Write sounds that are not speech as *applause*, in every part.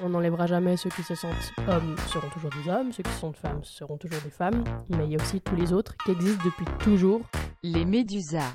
On n'enlèvera jamais ceux qui se sentent hommes seront toujours des hommes, ceux qui se sentent femmes seront toujours des femmes, mais il y a aussi tous les autres qui existent depuis toujours. Les Médusas.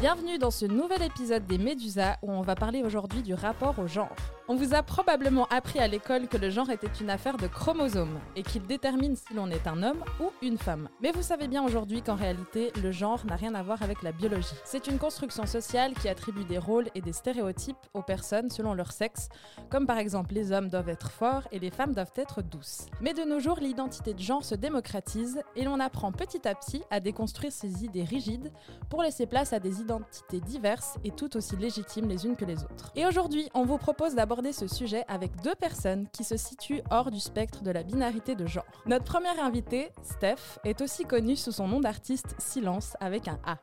Bienvenue dans ce nouvel épisode des Médusas où on va parler aujourd'hui du rapport au genre. On vous a probablement appris à l'école que le genre était une affaire de chromosomes et qu'il détermine si l'on est un homme ou une femme. Mais vous savez bien aujourd'hui qu'en réalité, le genre n'a rien à voir avec la biologie. C'est une construction sociale qui attribue des rôles et des stéréotypes aux personnes selon leur sexe, comme par exemple les hommes doivent être forts et les femmes doivent être douces. Mais de nos jours, l'identité de genre se démocratise et l'on apprend petit à petit à déconstruire ces idées rigides pour laisser place à des identités diverses et tout aussi légitimes les unes que les autres. Et aujourd'hui, on vous propose ce sujet avec deux personnes qui se situent hors du spectre de la binarité de genre. Notre première invitée, Steph, est aussi connue sous son nom d'artiste Silence avec un A.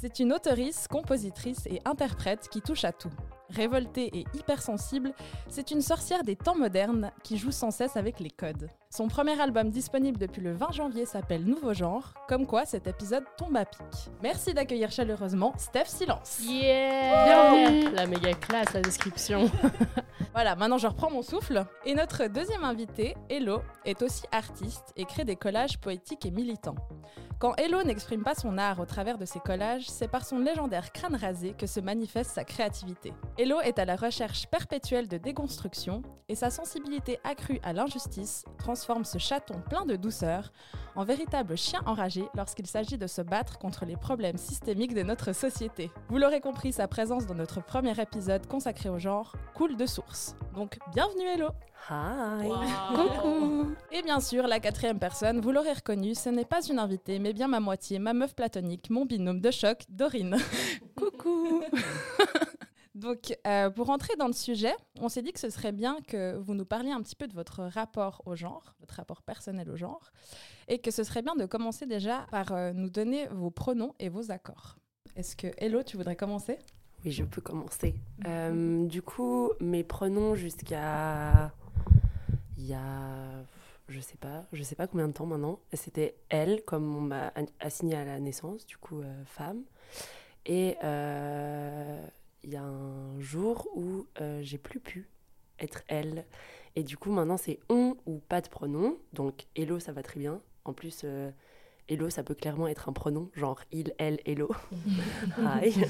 C'est une auteurice, compositrice et interprète qui touche à tout. Révoltée et hypersensible, c'est une sorcière des temps modernes qui joue sans cesse avec les codes. Son premier album disponible depuis le 20 janvier s'appelle Nouveau Genre, comme quoi cet épisode tombe à pic. Merci d'accueillir chaleureusement Steph Silence. Yeah Bienvenue La méga classe, la description. *laughs* Voilà, maintenant je reprends mon souffle. Et notre deuxième invitée, Hello, est aussi artiste et crée des collages poétiques et militants. Quand Hello n'exprime pas son art au travers de ses collages, c'est par son légendaire crâne rasé que se manifeste sa créativité. Hello est à la recherche perpétuelle de déconstruction et sa sensibilité accrue à l'injustice transforme ce chaton plein de douceur en véritable chien enragé lorsqu'il s'agit de se battre contre les problèmes systémiques de notre société. Vous l'aurez compris, sa présence dans notre premier épisode consacré au genre coule de source. Donc bienvenue Hello Hi *laughs* Coucou Et bien sûr, la quatrième personne, vous l'aurez reconnue, ce n'est pas une invitée, mais bien ma moitié, ma meuf platonique, mon binôme de choc, Dorine. *laughs* Coucou *laughs* Donc, euh, pour entrer dans le sujet, on s'est dit que ce serait bien que vous nous parliez un petit peu de votre rapport au genre, votre rapport personnel au genre, et que ce serait bien de commencer déjà par euh, nous donner vos pronoms et vos accords. Est-ce que, Hello, tu voudrais commencer? Oui, je peux commencer. Euh, du coup, mes pronoms jusqu'à il y a je sais pas, je sais pas combien de temps maintenant. C'était elle, comme on m'a assigné à la naissance, du coup euh, femme. Et euh, il y a un jour où euh, j'ai plus pu être elle. Et du coup maintenant c'est on ou pas de pronom. Donc hello ça va très bien. En plus euh, hello ça peut clairement être un pronom, genre il, elle, hello. *laughs* Hi. *laughs*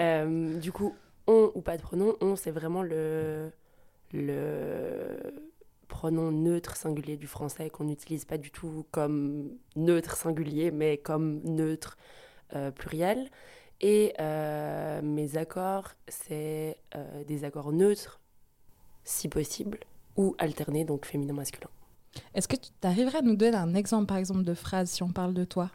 Euh, du coup on ou pas de pronom, on c'est vraiment le le pronom neutre singulier du français qu'on n'utilise pas du tout comme neutre singulier, mais comme neutre euh, pluriel. Et euh, mes accords, c'est euh, des accords neutres, si possible, ou alternés, donc féminin-masculin. Est-ce que tu arriverais à nous donner un exemple, par exemple, de phrase si on parle de toi?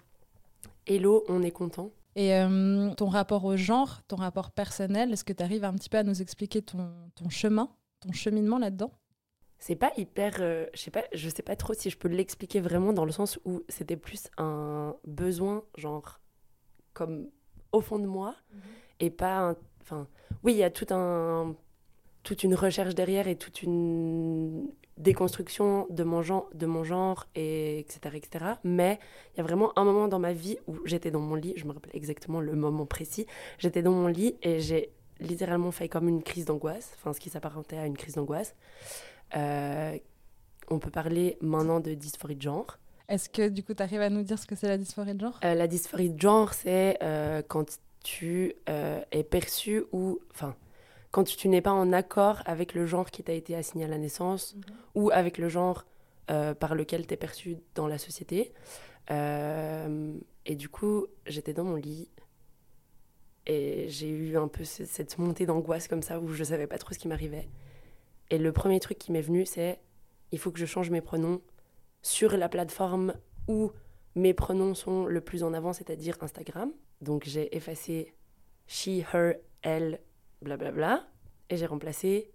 Hello, on est content. Et euh, ton rapport au genre, ton rapport personnel, est-ce que tu arrives un petit peu à nous expliquer ton, ton chemin, ton cheminement là-dedans? C'est pas hyper. euh, je sais pas, je sais pas trop si je peux l'expliquer vraiment dans le sens où c'était plus un besoin, genre, comme au fond de moi, et pas. Enfin, oui, il y a tout un, toute une recherche derrière et toute une déconstruction de mon genre, de mon genre et etc., etc. Mais il y a vraiment un moment dans ma vie où j'étais dans mon lit, je me rappelle exactement le moment précis, j'étais dans mon lit et j'ai littéralement fait comme une crise d'angoisse, enfin ce qui s'apparentait à une crise d'angoisse. Euh, on peut parler maintenant de dysphorie de genre. Est-ce que du coup tu arrives à nous dire ce que c'est la dysphorie de genre? Euh, la dysphorie de genre, c'est euh, quand tu euh, es perçu ou. Enfin, quand tu n'es pas en accord avec le genre qui t'a été assigné à la naissance ou avec le genre par lequel tu es perçu dans la société. Et du coup, j'étais dans mon lit et j'ai eu un peu ce- cette montée d'angoisse comme ça où je savais pas trop ce qui m'arrivait. Et le premier truc qui m'est venu, c'est il faut que je change mes pronoms sur la plateforme où mes pronoms sont le plus en avant, c'est-à-dire Instagram. Donc j'ai effacé she, her, elle, blablabla, et j'ai remplacé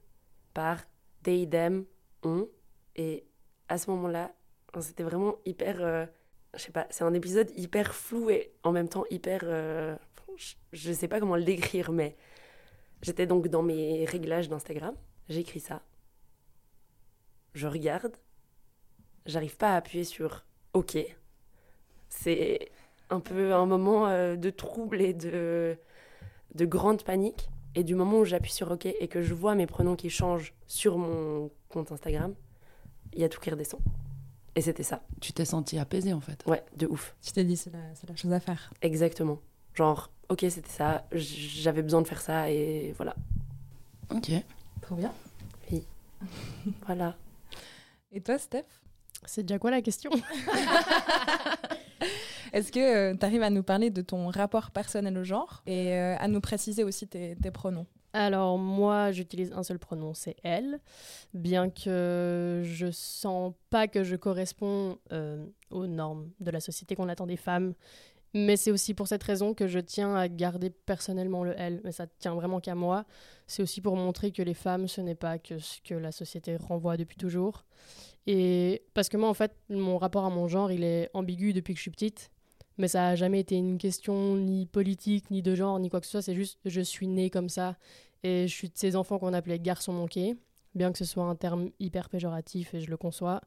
par they, them, on. Et à ce moment-là, c'était vraiment hyper. euh, je sais pas, c'est un épisode hyper flou et en même temps hyper. euh, je sais pas comment le décrire, mais j'étais donc dans mes réglages d'Instagram. J'écris ça. Je regarde. J'arrive pas à appuyer sur OK. C'est un peu un moment euh, de trouble et de, de grande panique. Et du moment où j'appuie sur OK et que je vois mes pronoms qui changent sur mon compte Instagram, il y a tout qui redescend. Et c'était ça. Tu t'es senti apaisé en fait. Ouais, de ouf. Tu t'es dit, c'est la, c'est la chose à faire. Exactement. Genre, OK, c'était ça, j'avais besoin de faire ça et voilà. Ok. Trop bien. Voilà. Et toi, Steph? C'est déjà quoi la question? *laughs* Est-ce que tu arrives à nous parler de ton rapport personnel au genre et euh, à nous préciser aussi tes, tes pronoms? Alors moi, j'utilise un seul pronom, c'est elle, bien que je sens pas que je corresponds euh, aux normes de la société qu'on attend des femmes. Mais c'est aussi pour cette raison que je tiens à garder personnellement le elle. Mais ça tient vraiment qu'à moi. C'est aussi pour montrer que les femmes, ce n'est pas que ce que la société renvoie depuis toujours. Et parce que moi, en fait, mon rapport à mon genre, il est ambigu depuis que je suis petite. Mais ça n'a jamais été une question ni politique, ni de genre, ni quoi que ce soit. C'est juste, je suis née comme ça. Et je suis de ces enfants qu'on appelait garçons manqués, bien que ce soit un terme hyper péjoratif et je le conçois.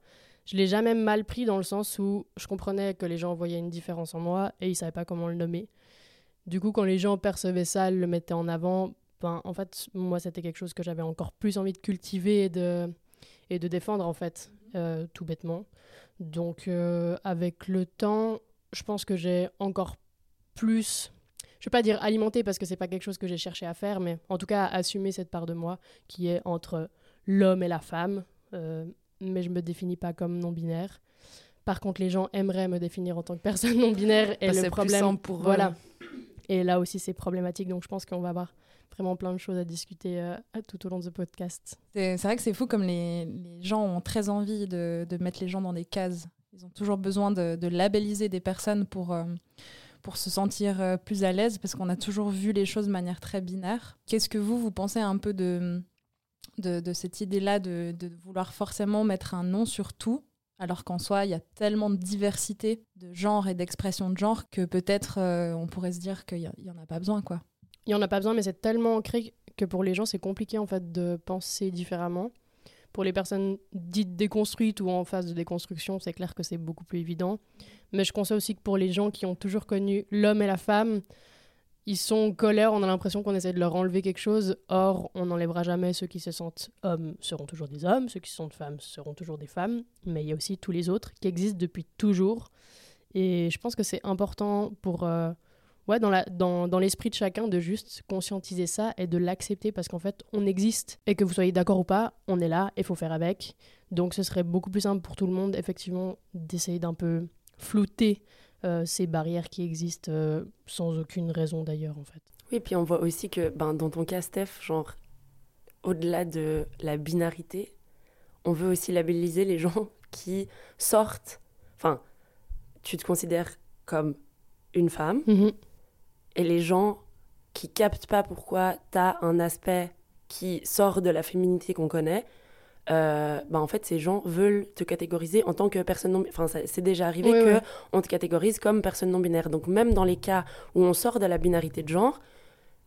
Je l'ai jamais mal pris dans le sens où je comprenais que les gens voyaient une différence en moi et ils savaient pas comment le nommer. Du coup, quand les gens percevaient ça, le mettaient en avant, ben, en fait, moi, c'était quelque chose que j'avais encore plus envie de cultiver et de, défendre, en fait, euh, tout bêtement. Donc, euh, avec le temps, je pense que j'ai encore plus je vais pas dire alimenter parce que c'est pas quelque chose que j'ai cherché à faire, mais en tout cas assumer cette part de moi qui est entre l'homme et la femme. Euh, mais je me définis pas comme non binaire. Par contre, les gens aimeraient me définir en tant que personne non binaire et Bah, le problème, pour voilà. Et là aussi, c'est problématique. Donc, je pense qu'on va avoir vraiment plein de choses à discuter euh, tout au long de ce podcast. C'est c'est vrai que c'est fou comme les, les gens ont très envie de, de mettre les gens dans des cases. Ils ont toujours besoin de, de labelliser des personnes pour, euh, pour se sentir euh, plus à l'aise parce qu'on a toujours vu les choses de manière très binaire. Qu'est-ce que vous, vous pensez un peu de, de, cette idée-là de, vouloir forcément mettre un nom sur tout alors qu'en soi, il y a tellement de diversité de genre et d'expression de genre que peut-être euh, on pourrait se dire qu'il n'y en a pas besoin. quoi. Il y en a pas besoin, mais c'est tellement ancré que pour les gens, c'est compliqué en fait de penser différemment. Pour les personnes dites déconstruites ou en phase de déconstruction, c'est clair que c'est beaucoup plus évident. Mais je conçois aussi que pour les gens qui ont toujours connu l'homme et la femme, ils sont colère, on a l'impression qu'on essaie de leur enlever quelque chose. Or, on n'enlèvera jamais ceux qui se sentent hommes seront toujours des hommes, ceux qui se sentent femmes seront toujours des femmes. Mais il y a aussi tous les autres qui existent depuis toujours. Et je pense que c'est important pour... euh, ouais, dans, la, dans, dans l'esprit de chacun, de juste conscientiser ça et de l'accepter parce qu'en fait, on existe. Et que vous soyez d'accord ou pas, on est là et il faut faire avec. Donc ce serait beaucoup plus simple pour tout le monde, effectivement, d'essayer d'un peu flouter ces barrières qui existent euh, sans aucune raison d'ailleurs, en fait. Oui, puis on voit aussi que ben, dans ton cas, Steph, genre, au-delà de la binarité, on veut aussi labelliser les gens *laughs* qui sortent. Enfin, tu te considères comme une femme, et les gens qui captent pas pourquoi tu as un aspect qui sort de la féminité qu'on connaît, euh, bah en fait, ces gens veulent te catégoriser en tant que personne non Enfin, c'est déjà arrivé Oui, que oui. on te catégorise comme personne non binaire. Donc, même dans les cas où on sort de la binarité de genre,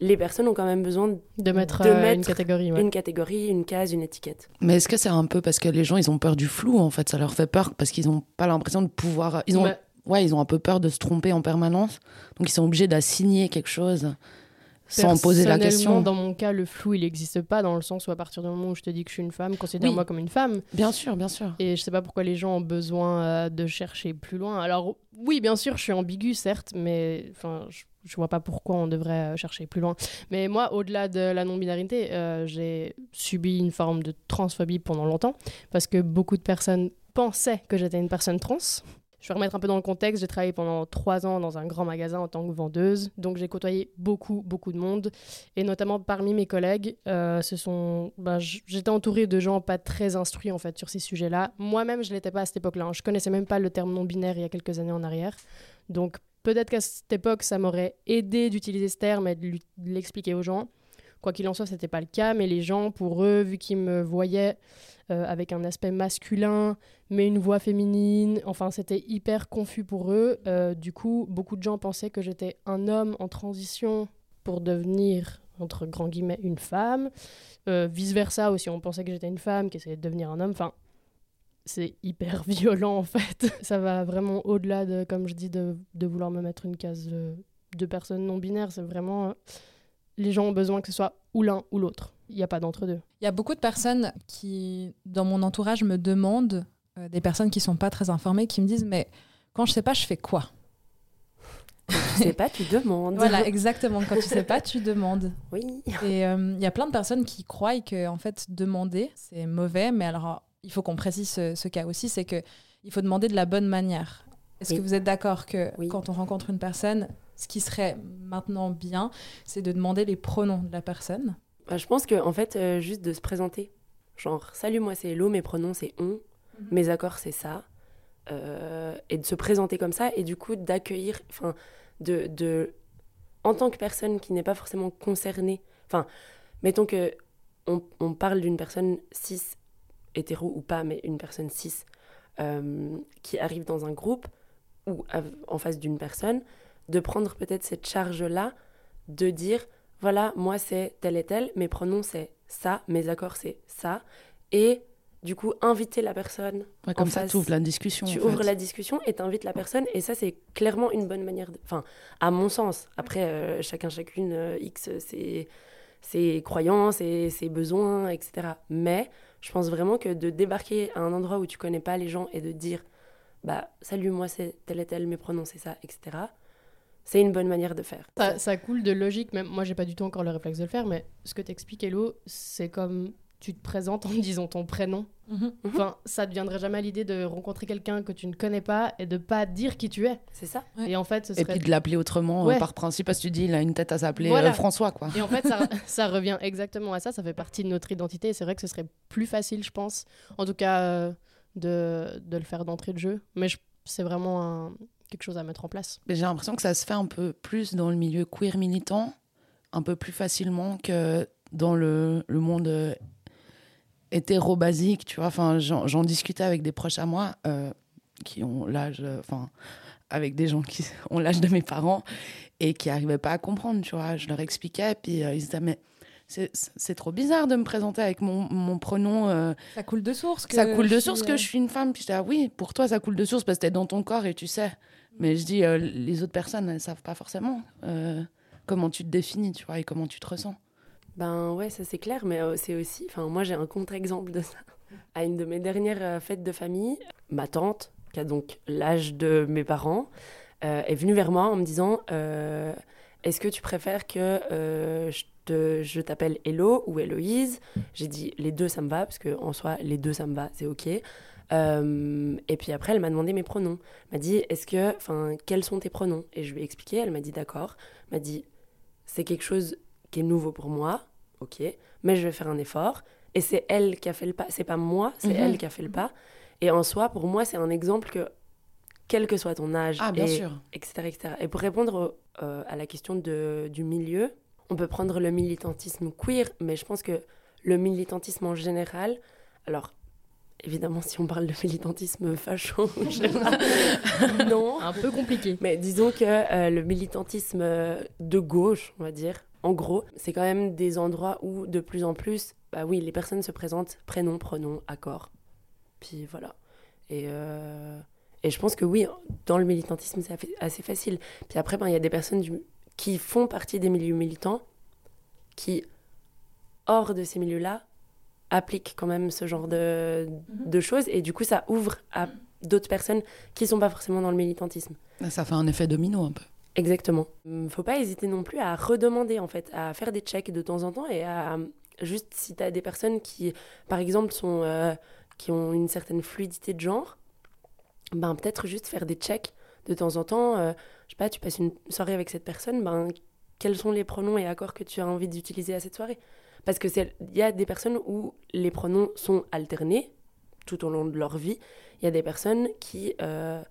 les personnes ont quand même besoin De mettre, De euh, une catégorie, ouais. d'une catégorie, une case, une étiquette. Mais est-ce que c'est un peu parce que les gens, ils ont peur du flou, en fait? Ça leur fait peur parce qu'ils n'ont pas l'impression de pouvoir... Ils ont, ouais, ils ont un peu peur de se tromper en permanence. Donc, ils sont obligés d'assigner quelque chose sans poser la question. Dans mon cas, le flou, il n'existe pas dans le sens où à partir du moment où je te dis que je suis une femme, considère-moi Oui. comme une femme. Bien sûr, bien sûr. Et je sais pas pourquoi les gens ont besoin euh, de chercher plus loin. Alors oui, bien sûr, je suis ambiguë, certes, mais enfin, je, je vois pas pourquoi on devrait euh, chercher plus loin. Mais moi, au-delà de la non-binarité, euh, j'ai subi une forme de transphobie pendant longtemps parce que beaucoup de personnes pensaient que j'étais une personne trans. Je vais remettre un peu dans le contexte. J'ai travaillé pendant trois ans dans un grand magasin en tant que vendeuse. Donc, j'ai côtoyé beaucoup, beaucoup de monde. Et notamment parmi mes collègues, euh, ce sont, ben, j'étais entourée de gens pas très instruits en fait sur ces sujets-là. Moi-même, je l'étais pas à cette époque-là. hein. Je connaissais même pas le terme non-binaire il y a quelques années en arrière. Donc, peut-être qu'à cette époque, ça m'aurait aidé d'utiliser ce terme et de l'expliquer aux gens. Quoi qu'il en soit, c'était pas le cas, mais les gens, pour eux, vu qu'ils me voyaient euh, avec un aspect masculin, mais une voix féminine, enfin, c'était hyper confus pour eux. Euh, du coup, beaucoup de gens pensaient que j'étais un homme en transition pour devenir, entre grands guillemets, une femme. Euh, vice-versa aussi, on pensait que j'étais une femme qui essayait de devenir un homme. Enfin, c'est hyper *laughs* violent en fait. Ça va vraiment au-delà de, comme je dis, de, vouloir me mettre une case de, de personne non binaire. C'est vraiment. Les gens ont besoin que ce soit ou l'un ou l'autre. Il n'y a pas d'entre-deux. Il y a beaucoup de personnes qui, dans mon entourage, me demandent, euh, des personnes qui sont pas très informées, qui me disent Mais quand je sais pas, je fais quoi? Tu sais pas, tu demandes. Voilà, *laughs* exactement. Quand tu sais pas, tu demandes. Oui. Et euh, il y a plein de personnes qui croient que en fait demander c'est mauvais, mais alors il faut qu'on précise ce, ce cas aussi, c'est que il faut demander de la bonne manière. Est-ce Oui. que vous êtes d'accord que Oui. quand on rencontre une personne, ce qui serait maintenant bien, c'est de demander les pronoms de la personne? Bah, je pense que en fait, euh, juste de se présenter. Genre, salut, moi c'est Hello, mes pronoms c'est on, mes accords c'est ça. Euh, et de se présenter comme ça, et du coup d'accueillir, enfin, de, de. En tant que personne qui n'est pas forcément concernée, enfin, mettons que on, on parle d'une personne cis, hétéro ou pas, mais une personne cis, euh, qui arrive dans un groupe ou en face d'une personne, de prendre peut-être cette charge-là, de dire voilà, moi c'est tel et tel, mes pronoms c'est ça, mes accords c'est ça, et du coup inviter la personne, Ouais, comme En ça, face, tu ouvres la discussion. tu ouvres fait. la discussion et t'invites la personne, et ça c'est clairement une bonne manière, de... enfin, à mon sens. Après, euh, chacun, chacune, euh, X, ses, ses croyances, ses, ses besoins, etc. Mais je pense vraiment que de débarquer à un endroit où tu connais pas les gens et de dire bah salut, moi c'est tel et tel, mes pronoms c'est ça, etc. C'est une bonne manière de faire. Ça, ça coule de logique, même moi j'ai pas du tout encore le réflexe de le faire, mais ce que t'expliques, Hello, c'est comme tu te présentes en *laughs* disant ton prénom. Mhm. Enfin, ça ne viendrait jamais à l'idée de rencontrer quelqu'un que tu ne connais pas et de pas dire qui tu es. C'est ça. Ouais. Et en fait, ce Et serait... puis de l'appeler autrement, euh, par principe, parce que tu dis, il a une tête à s'appeler Voilà. euh, François, quoi. Et en fait, ça, *laughs* ça revient exactement à ça. Ça fait partie de notre identité. Et c'est vrai que ce serait plus facile, je pense, en tout cas, euh, de, de le faire d'entrée de jeu. Mais c'est vraiment quelque chose à mettre en place. J'ai l'impression que ça se fait un peu plus dans le milieu queer militant, un peu plus facilement que dans le, le monde euh, hétéro basique, tu vois. Enfin, j'en discutais avec des proches à moi euh, qui ont l'âge, euh, enfin, avec des gens qui *laughs* ont l'âge de mes parents et qui n'arrivaient pas à comprendre, tu vois. Je leur expliquais, puis ils mais c'est c'est trop bizarre de me présenter avec mon, mon pronom. euh, Ça coule de source. Que ça coule de je source suis, que euh, je suis une femme. Puis je dis, ah oui, pour toi, ça coule de source parce que t'es dans ton corps et tu sais. Mais je dis, euh, les autres personnes, elles savent pas forcément euh, comment tu te définis, tu vois, et comment tu te ressens. Ben ouais, ça c'est clair, mais c'est aussi, enfin moi j'ai un contre-exemple de ça. *laughs* À une de mes dernières fêtes de famille, ma tante, qui a donc l'âge de mes parents, euh, est venue vers moi en me disant euh, Est-ce que tu préfères que euh, je te- je t'appelle Hello ou Héloïse J'ai dit les deux ça me va, parce que en soi les deux ça me va, c'est ok. Euh, et puis après elle m'a demandé mes pronoms. Elle m'a dit Est-ce que, enfin, quels sont tes pronoms? Et je lui ai expliqué, elle m'a dit D'accord. Elle m'a dit C'est quelque chose qui est nouveau pour moi, ok, mais je vais faire un effort. Et c'est elle qui a fait le pas, c'est pas moi, c'est Mhm. elle qui a fait le pas. Et en soi, pour moi, c'est un exemple que, quel que soit ton âge, Ah, bien et, sûr. etc., etc. Et pour répondre euh, à la question de, du milieu, on peut prendre le militantisme queer, mais je pense que le militantisme en général, alors évidemment, si on parle de militantisme facho, je sais pas, non, Un peu compliqué. mais disons que euh, le militantisme de gauche, on va dire, en gros, c'est quand même des endroits où de plus en plus, bah oui, les personnes se présentent prénom, pronom, accord. Puis voilà. Et, euh, et je pense que oui, dans le militantisme, c'est assez facile. Puis après, ben, il y a des personnes du- qui font partie des milieux militants qui, hors de ces milieux-là, appliquent quand même ce genre de, de choses. Et du coup, ça ouvre à d'autres personnes qui sont pas forcément dans le militantisme. Ça fait un effet domino un peu. Exactement. Hum, Faut pas hésiter non plus à redemander en fait, à faire des checks de temps en temps et à juste si tu as des personnes qui, par exemple, sont euh, qui ont une certaine fluidité de genre, ben peut-être juste faire des checks de temps en temps. euh, je sais pas, tu passes une soirée avec cette personne, ben quels sont les pronoms et accords que tu as envie d'utiliser à cette soirée? Parce que c'est il y a des personnes où les pronoms sont alternés tout au long de leur vie. Il y a des personnes qui euh,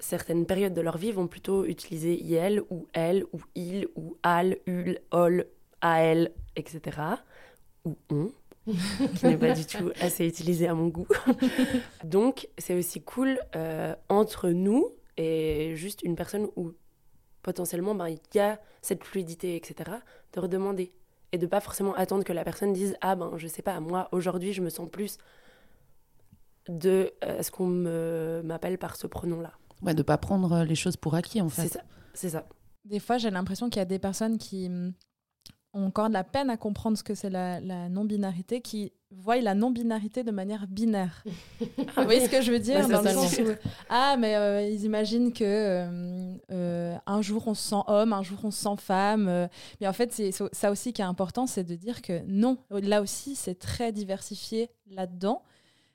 certaines périodes de leur vie vont plutôt utiliser IL ou elle ou il ou al, ul, ol, al, etc. Ou on, qui n'est pas du tout *laughs* assez utilisé à mon goût. Donc c'est aussi cool euh, entre nous et juste une personne où potentiellement ben, il y a cette fluidité, etc., de redemander. Et de pas forcément attendre que la personne dise Ah ben je sais pas, moi aujourd'hui je me sens plus de euh, ce qu'on me- m'appelle par ce pronom-là. Ouais, de pas prendre les choses pour acquis, en C'est fait. ça, c'est ça. Des fois, j'ai l'impression qu'il y a des personnes qui, ont encore de la peine à comprendre ce que c'est la, la non-binarité, qui voient la non-binarité de manière binaire. *laughs* Vous voyez ce que je veux dire? Ouais, dans le sens où, ah, mais euh, ils imaginent que euh, euh, un jour on se sent homme, un jour on se sent femme. mais en fait, c'est c'est ça aussi qui est important, c'est de dire que non, là aussi, c'est très diversifié là-dedans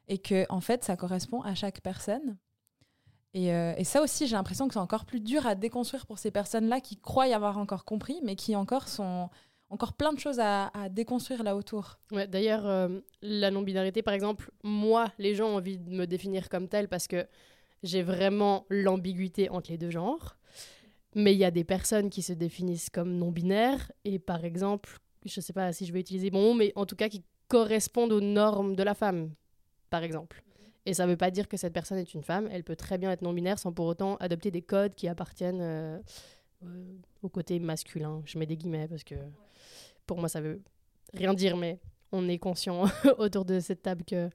et que en fait, ça correspond à chaque personne. Et, euh, et ça aussi, j'ai l'impression que c'est encore plus dur à déconstruire pour ces personnes-là qui croient y avoir encore compris, mais qui encore sont encore plein de choses à, à déconstruire là autour. Ouais, D'ailleurs, euh, la non-binarité, par exemple, moi, les gens ont envie de me définir comme telle parce que j'ai vraiment l'ambiguïté entre les deux genres. Mais il y a des personnes qui se définissent comme non-binaires et, par exemple, je sais pas si je vais utiliser bon mot, mais en tout cas qui correspondent aux normes de la femme, par exemple. Et ça veut pas dire que cette personne est une femme. Elle peut très bien être non-binaire sans pour autant adopter des codes qui appartiennent euh, euh, au côté masculin. Je mets des guillemets parce que pour moi, ça veut rien dire, mais on est conscient *laughs* autour de cette table que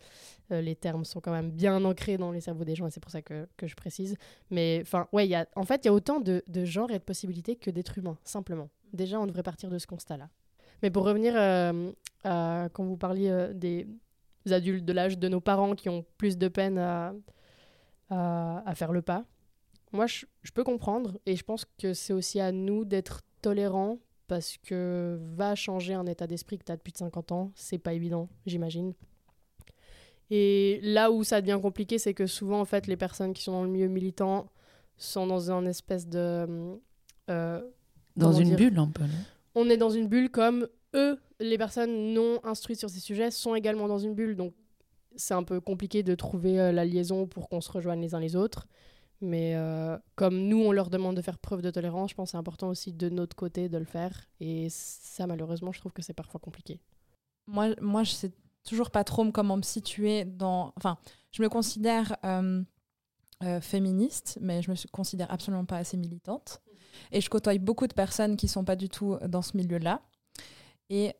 euh, les termes sont quand même bien ancrés dans les cerveaux des gens et c'est pour ça que, je précise. Mais enfin, ouais, y a, en fait, il y a autant de, genres et de possibilités que d'êtres humains, simplement. Déjà, on devrait partir de ce constat-là. Mais pour revenir euh, à quand vous parliez euh, des adultes de l'âge de nos parents qui ont plus de peine à, faire le pas, moi, je peux comprendre et je pense que c'est aussi à nous d'être tolérants parce que va changer un état d'esprit que tu as depuis 50 ans, c'est pas évident, j'imagine. Et là où ça devient compliqué, c'est que souvent, en fait, les personnes qui sont dans le milieu militant sont dans un espèce de. euh, Dans une dire bulle un peu, on est dans une bulle comme eux, les personnes non instruites sur ces sujets, sont également dans une bulle. Donc, c'est un peu compliqué de trouver euh, la liaison pour qu'on se rejoigne les uns les autres. Mais euh, comme nous, on leur demande de faire preuve de tolérance, je pense que c'est important aussi de notre côté de le faire. Et ça, malheureusement, je trouve que c'est parfois compliqué. Moi, moi je sais toujours pas trop comment me situer dans. Enfin, je me considère euh, euh, féministe, mais je me considère absolument pas assez militante. Et je côtoie beaucoup de personnes qui sont pas du tout dans ce milieu-là. Et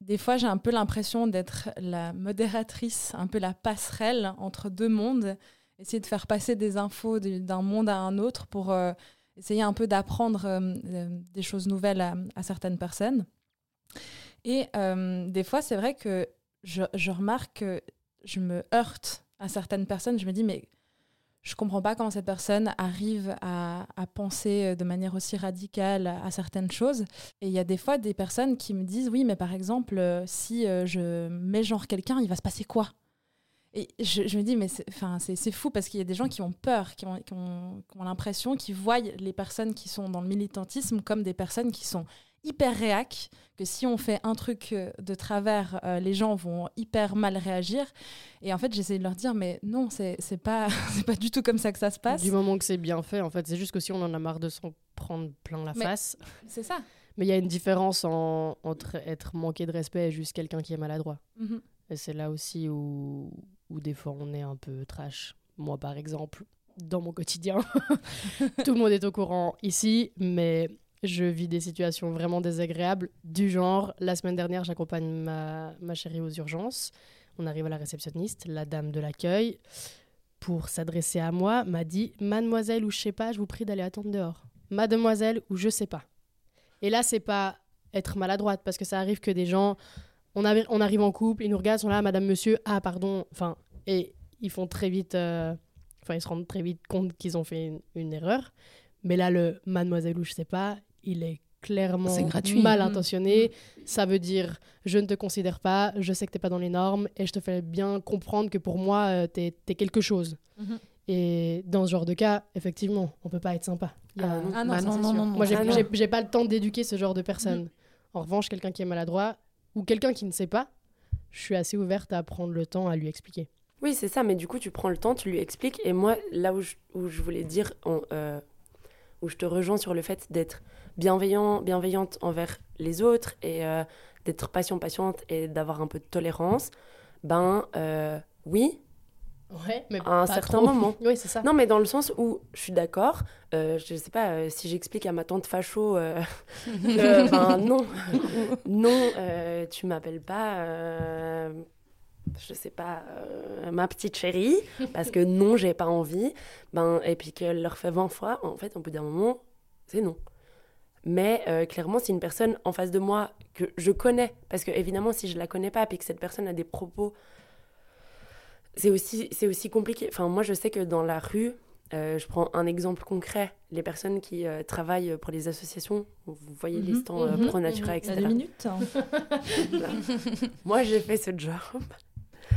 des fois, j'ai un peu l'impression d'être la modératrice, un peu la passerelle entre deux mondes, essayer de faire passer des infos du- d'un monde à un autre pour euh, essayer un peu d'apprendre euh, euh, des choses nouvelles à- certaines personnes. Et des fois, c'est vrai que je, je remarque que je me heurte à certaines personnes. Je me dis, mais je comprends pas comment cette personne arrive à, à penser de manière aussi radicale à, à certaines choses. Et il y a des fois des personnes qui me disent, oui, mais par exemple, si je mets genre quelqu'un, il va se passer quoi? Et je, je me dis, mais c'est fou parce qu'il y a des gens qui ont peur, qui ont, qui ont, qui ont l'impression, qui voient les personnes qui sont dans le militantisme comme des personnes qui sont hyper réac, que si on fait un truc euh, de travers, euh, les gens vont hyper mal réagir. Et en fait, j'essaie de leur dire, mais non, c'est pas, *laughs* pas du tout comme ça que ça se passe. Du moment que c'est bien fait, en fait, c'est juste que si on en a marre de s'en prendre plein la Mais- face. C'est ça. Mais il y a une différence en- entre être manqué de respect et juste quelqu'un qui est maladroit. Mhm. Et c'est là aussi où, où des fois on est un peu trash. Moi, par exemple, dans mon quotidien, *laughs* tout le monde est au courant ici, mais je vis des situations vraiment désagréables du genre, la semaine dernière, j'accompagne ma, ma chérie aux urgences. On arrive à la réceptionniste, la dame de l'accueil, pour s'adresser à moi, m'a dit Mademoiselle ou je sais pas, je vous prie d'aller attendre dehors. Mademoiselle ou je sais pas. Et là, c'est pas être maladroite, parce que ça arrive que des gens on, arri- on arrive en couple, ils nous regardent, ils sont là, madame, monsieur, ah, pardon. Enfin, et ils font très vite. euh, Enfin, ils se rendent très vite compte qu'ils ont fait une, une erreur. Mais là, le mademoiselle ou je sais pas, il est clairement mal Mhm. intentionné. Ça veut dire je ne te considère pas, je sais que t'es pas dans les normes et je te fais bien comprendre que pour moi, euh, t'es es quelque chose. Mhm. Et dans ce genre de cas, effectivement, on peut pas être sympa. Il y a- Ah non. Ah non, Bah non, non, sûr. non, non. moi, j'ai Ah pas le temps d'éduquer ce genre de personnes. En revanche, quelqu'un qui est maladroit ou quelqu'un qui ne sait pas, je suis assez ouverte à prendre le temps à lui expliquer. Oui, c'est ça, mais du coup, tu prends le temps, tu lui expliques. Et moi, là où je, voulais dire, en, euh, où je te rejoins sur le fait d'être bienveillant, bienveillante envers les autres et euh, d'être patient, patiente et d'avoir un peu de tolérance, ben euh, oui, Ouais, mais À un pas certain trop. moment. *laughs* oui, c'est ça. Non, mais dans le sens où je suis d'accord, euh, je sais pas, euh, si j'explique à ma tante facho, euh, *laughs* ben *laughs* non, non, tu m'appelles pas, je sais pas, ma petite chérie, parce que non, j'ai pas envie, ben, et puis qu'elle leur fait 20 fois, en fait, au bout d'un moment, c'est non. Mais euh, clairement, c'est une personne en face de moi que je connais. Parce que, évidemment, si je la connais pas, puis que cette personne a des propos. C'est aussi, c'est aussi compliqué. Enfin, moi, je sais que dans la rue, euh, je prends un exemple concret. Les personnes qui euh, travaillent pour les associations, vous voyez les Mhm, stands euh, mhm, Pro Natura, T'as etc. deux minutes *laughs* hein. Moi, j'ai fait ce job.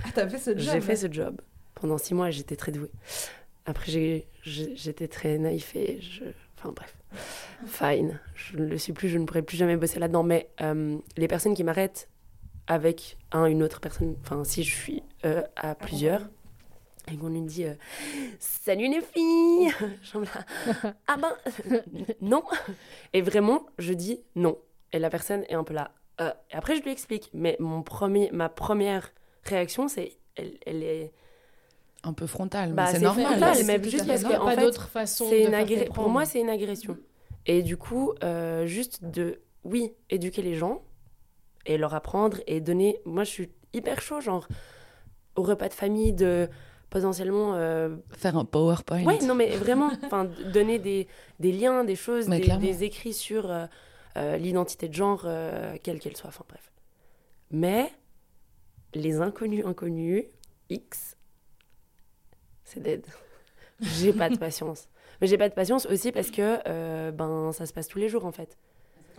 Ah, t'as fait ce job J'ai fait ce job. Pendant six mois, j'étais très douée. Après, j'étais très naïf et je... Enfin bref. Fine. Je ne le suis plus, je ne pourrai plus jamais bosser là-dedans. Mais euh, les personnes qui m'arrêtent avec un, une autre personne, enfin si je suis euh, à plusieurs, et qu'on lui dit euh, Salut les filles *laughs* là, Ah ben, *laughs* non Et vraiment, je dis non. Et la personne est un peu là. Euh, et après, je lui explique. Mais mon premier, ma première réaction, c'est elle, elle est Un peu frontal, Bah, mais c'est c'est normal. frontal, c'est mais juste parce fait que Il n'y a en pas fait, d'autre façon c'est de une agré- pour moi c'est une agression et du coup euh, juste de oui éduquer les gens et leur apprendre et donner moi je suis hyper chaud genre au repas de famille de potentiellement euh, Faire un PowerPoint. ouais non mais vraiment donner des, des liens des choses des, écrits sur euh, euh, l'identité de genre quelle qu'elle soit enfin bref. Mais les inconnus inconnus X c'est dead. J'ai pas de patience. Mais j'ai pas de patience aussi parce que ben ça se passe tous les jours en fait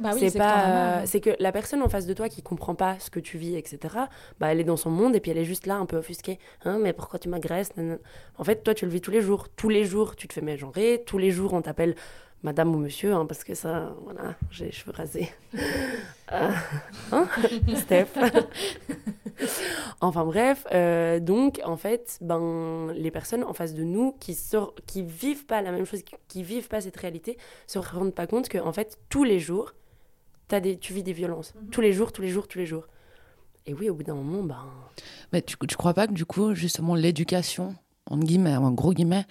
Bah oui, c'est pas c'est que la personne en face de toi qui comprend pas ce que tu vis etc bah elle est dans son monde et puis elle est juste là un peu offusquée. Hein mais pourquoi tu m'agresses? En fait toi tu le vis tous les jours. Tous les jours tu te fais mégenrer tous les jours on t'appelle madame ou monsieur hein, parce que ça voilà j'ai les cheveux rasés. Euh, *laughs* hein? Steph. *laughs* Enfin bref euh, donc en fait ben les personnes en face de nous qui sort, qui vivent pas la même chose qui, qui vivent pas cette réalité se rendent pas compte que en fait tous les jours des tu vis des violences. Tous les jours tous les jours tous les jours. Et oui au bout d'un moment ben Mais tu, tu crois pas que du coup, justement, l'éducation, en guillemets, en gros guillemets,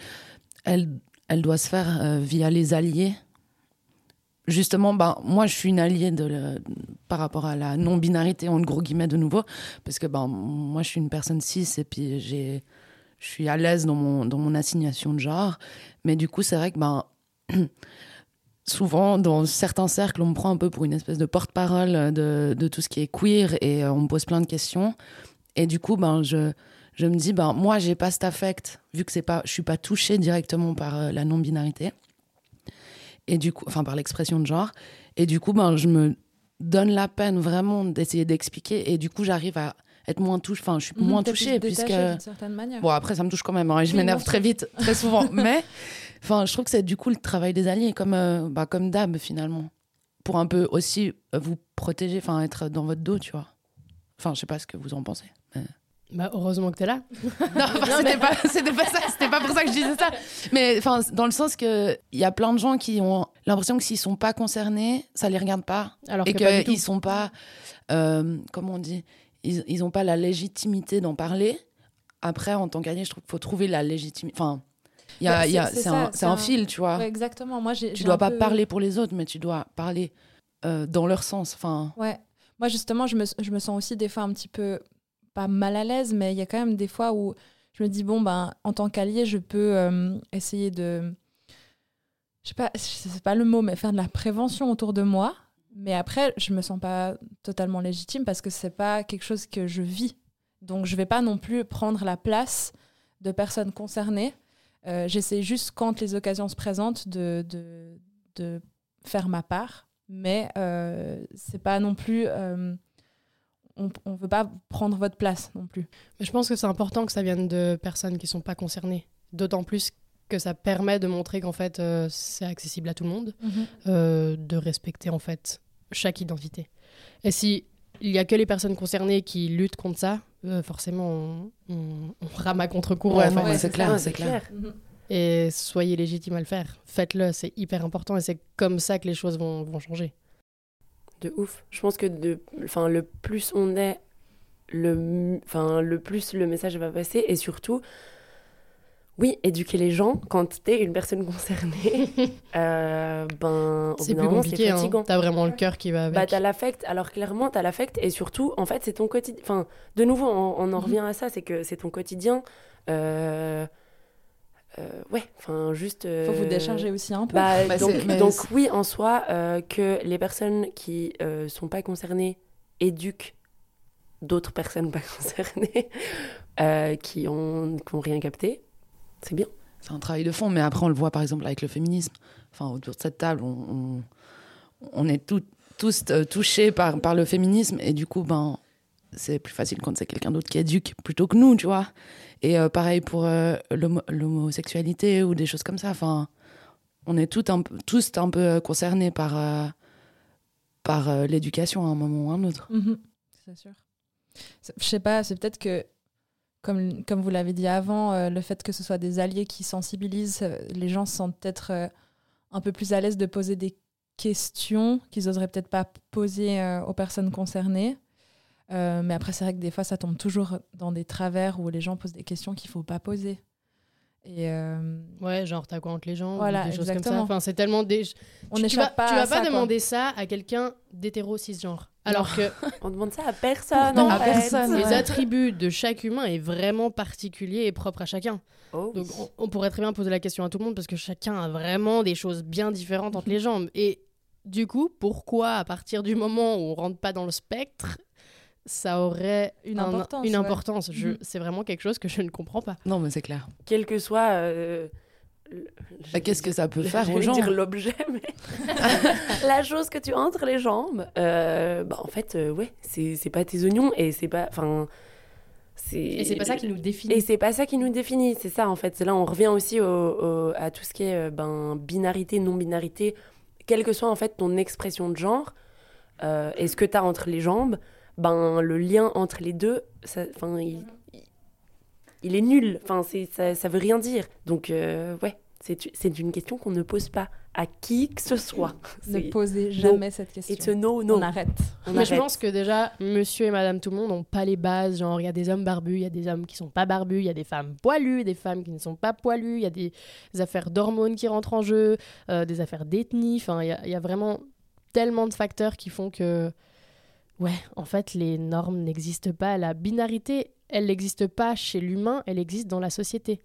elle, elle doit se faire euh, via les alliés? Justement, ben, moi, je suis une alliée de le- par rapport à la non-binarité, en gros guillemets, de nouveau, parce que ben, moi, je suis une personne cis et puis j'ai, je suis à l'aise dans mon, dans mon assignation de genre. Mais du coup, c'est vrai que ben, *clears throat* souvent, dans certains cercles, on me prend un peu pour une espèce de porte-parole de, de tout ce qui est queer et euh, on me pose plein de questions. Et du coup, ben, je, je me dis, ben, moi, j'ai pas cet affect, vu que c'est pas, je suis pas touchée directement par euh, la non-binarité. Et du coup, enfin, par l'expression de genre. Et du coup, ben, je me donne la peine vraiment d'essayer d'expliquer. Et du coup, j'arrive à être moins touchée, enfin, je suis Mhm, moins touchée, puisque. d'une certaine manière. Bon, après, ça me touche quand même. hein, et je Oui, m'énerve très vite, très souvent. *laughs* Mais, enfin, je trouve que c'est du coup le travail des alliés, comme, euh, bah, comme d'hab, finalement. Pour un peu aussi euh, vous protéger, enfin, être dans votre dos, tu vois. Enfin, je sais pas ce que vous en pensez. *laughs* Bah, heureusement que t'es là. *laughs* *laughs* Non, c'était pas, c'était pas ça. C'était pas pour ça que je disais ça. Mais, enfin, dans le sens que il y a plein de gens qui ont l'impression que s'ils sont pas concernés, ça les regarde pas. Alors et que qu'ils sont pas, euh, comment on dit, ils, ils ont pas la légitimité d'en parler. Après, en tant qu'allié, je trouve qu'il faut trouver la légitimité. Enfin, il y a, il y a- c'est- c'est c'est un, c'est c'est un un- fil, tu vois. Ouais, exactement. Moi, tu dois pas peu- parler pour les autres, mais tu dois parler euh, dans leur sens. Enfin, Ouais. Moi, justement, je me, je me sens aussi des fois un petit peu, pas mal à l'aise, mais il y a quand même des fois où je me dis, bon, ben, en tant qu'allié, je peux euh, essayer de. Je sais pas, sais pas le mot, mais faire de la prévention autour de moi. Mais après, je me sens pas totalement légitime parce que c'est pas quelque chose que je vis. Donc, je vais pas non plus prendre la place de personnes concernées. Euh, J'essaie juste, quand les occasions se présentent, de, de, de faire ma part. Mais euh, c'est pas non plus. euh, on, on veut pas prendre votre place non plus. Mais je pense que c'est important que ça vienne de personnes qui sont pas concernées. D'autant plus que ça permet de montrer qu'en fait, euh, c'est accessible à tout le monde, euh, de respecter en fait chaque identité. Et si il y a que les personnes concernées qui luttent contre ça, euh, forcément, on, on- on rame à contre-courant. Ouais, c'est clair, c'est clair. Et soyez légitime à le faire. Faites-le, c'est hyper important et c'est comme ça que les choses vont, vont changer. De ouf. Je pense que de, enfin, le plus on est, le, enfin, le plus le message va passer. Et surtout, oui, éduquer les gens quand t'es une personne concernée, *laughs* euh, ben, C'est plus compliqué. Hein. T'as vraiment le cœur qui va avec. Bah, t'as l'affect. Alors, clairement, t'as l'affect. Et surtout, en fait, c'est ton quotidien. Enfin, de nouveau, on, on en Mhm. revient à ça c'est que c'est ton quotidien. Euh, euh, ouais, enfin, juste. Il faut vous euh, décharger aussi un peu. Bah, *laughs* Bah, donc, donc oui, en soi, euh, que les personnes qui euh, sont pas concernées éduquent d'autres personnes pas concernées *laughs* euh, qui ont, qui ont rien capté, c'est bien. C'est un travail de fond, mais après, on le voit par exemple avec le féminisme. Enfin, autour de cette table, on, on, on est tout- tous euh, touchés par, par le féminisme, et du coup, ben, c'est plus facile quand c'est quelqu'un d'autre qui éduque plutôt que nous, tu vois. Et euh, pareil pour euh, l'homo- l'homosexualité ou des choses comme ça. Enfin, on est tout un, tous un peu concernés par, euh, par euh, l'éducation à un moment ou à un autre. Mhm, C'est sûr. Je sais pas, c'est peut-être que, comme, comme vous l'avez dit avant, euh, le fait que ce soit des alliés qui sensibilisent, euh, les gens se sentent peut-être euh, un peu plus à l'aise de poser des questions qu'ils n'oseraient peut-être pas poser aux personnes concernées. Mais après, c'est vrai que des fois, ça tombe toujours dans des travers où les gens posent des questions qu'il faut pas poser. Et Ouais, genre t'as quoi entre les jambes Voilà, des choses comme ça. Enfin, c'est tellement des. on tu, tu vas, pas tu vas ça, pas quoi. demander ça à quelqu'un d'hétéro cisgenre. Alors que *laughs* On demande ça à personne. Non, en à fait. personne, les ouais. attributs de chaque humain est vraiment particulier et propre à chacun. Oh, Donc on, on pourrait très bien poser la question à tout le monde parce que chacun a vraiment des choses bien différentes entre les jambes. Et du coup, pourquoi à partir du moment où on rentre pas dans le spectre, ça aurait Une un- importance, une ouais. importance? Je- Mhm. C'est vraiment quelque chose que je ne comprends pas. Non, mais c'est clair. Quel que soit. euh, Qu'est-ce que ça peut faire aux gens dire l'objet, mais *laughs* la chose que tu as entre les jambes, euh, bah, en fait, euh, ouais, c'est c'est pas tes oignons et c'est pas. Enfin. Et c'est pas ça qui nous définit. Et c'est pas ça qui nous définit, c'est ça en fait. C'est là on revient aussi au- au- à tout ce qui est euh, ben, binarité, non-binarité, quelle que soit en fait ton expression de genre, euh, et ce que tu as entre les jambes, ben le lien entre les deux, ça, enfin, il, il- est nul, enfin, c'est- ça, ça veut rien dire. Donc euh, ouais, c'est c'est une question qu'on ne pose pas à qui que ce soit. Ne posez jamais cette question. It's a no, no. On arrête. On Mais je pense que déjà, monsieur et madame tout le monde n'ont pas les bases. Genre, il y a des hommes barbus, il y a des hommes qui sont pas barbus, il y a des femmes poilues, des femmes qui ne sont pas poilues, il y a des, des affaires d'hormones qui rentrent en jeu, euh, des affaires d'ethnie. Enfin, il y a, il y a vraiment tellement de facteurs qui font que, ouais, en fait, les normes n'existent pas. La binarité, elle n'existe pas chez l'humain, elle existe dans la société.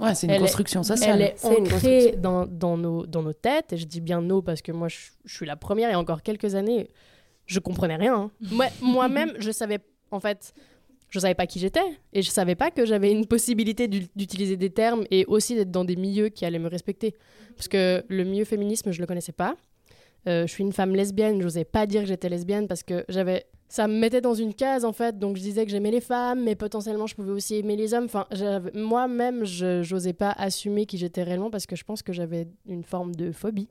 Ouais, c'est une Elle est- construction sociale. Elle est une ancrée construction. dans, dans, nos, dans nos têtes, et je dis bien nos parce que moi, je, je suis la première, et encore quelques années, je comprenais rien. hein. *laughs* Moi- Moi-même, je savais, en fait, je savais pas qui j'étais, et je savais pas que j'avais une possibilité d'u- d'utiliser des termes, et aussi d'être dans des milieux qui allaient me respecter. Parce que le milieu féminisme, je le connaissais pas. Euh, je suis une femme lesbienne, j'osais pas dire que j'étais lesbienne parce que j'avais ça me mettait dans une case en fait donc je disais que j'aimais les femmes mais potentiellement je pouvais aussi aimer les hommes enfin moi-même je j'osais pas assumer qui j'étais réellement parce que je pense que j'avais une forme de phobie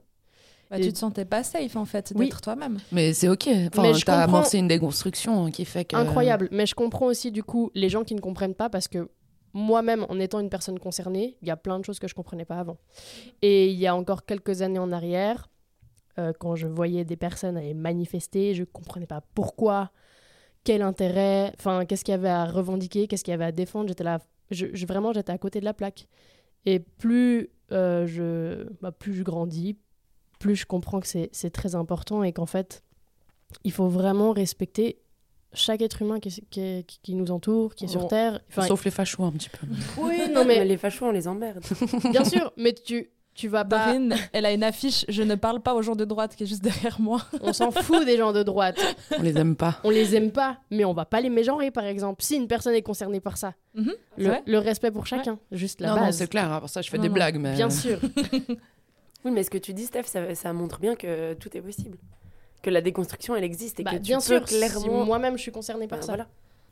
Bah, Et- tu te sentais pas safe en fait Oui. d'être toi-même. Mais c'est ok. Enfin, Mais je t'as comprends- amorcé une déconstruction qui fait que. incroyable mais je comprends aussi du coup les gens qui ne comprennent pas parce que moi-même en étant une personne concernée il y a plein de choses que je comprenais pas avant et il y a encore quelques années en arrière euh, quand je voyais des personnes aller manifester je comprenais pas pourquoi quel intérêt enfin qu'est-ce qu'il y avait à revendiquer qu'est-ce qu'il y avait à défendre j'étais là je, je- vraiment j'étais à côté de la plaque et plus euh, je bah, plus je grandis plus je comprends que c'est c'est très important et qu'en fait il faut vraiment respecter chaque être humain qui, qui, nous entoure, qui est sur Bon. Terre. Enfin, Sauf les fachos un petit peu. oui, non Mais mais les fachos, on les emmerde. bien sûr, mais tu, tu vas pas. Dorine, *laughs* elle a une affiche Je ne parle pas aux gens de droite qui est juste derrière moi. On s'en fout des gens de droite. On les aime pas. On les aime pas, mais on va pas les mégenrer, par exemple. Si une personne est concernée par ça, Mhm, le, respect pour chacun, juste la non, non, base. c'est clair. Pour ça, je fais Non, des non. blagues, mais. Bien sûr. *laughs* Oui, mais ce que tu dis, Steph, ça, ça montre bien que tout est possible. Que la déconstruction, elle existe et Bah, que tu bien peux sûr, si clairement... moi-même je suis concernée par Ben ça. voilà.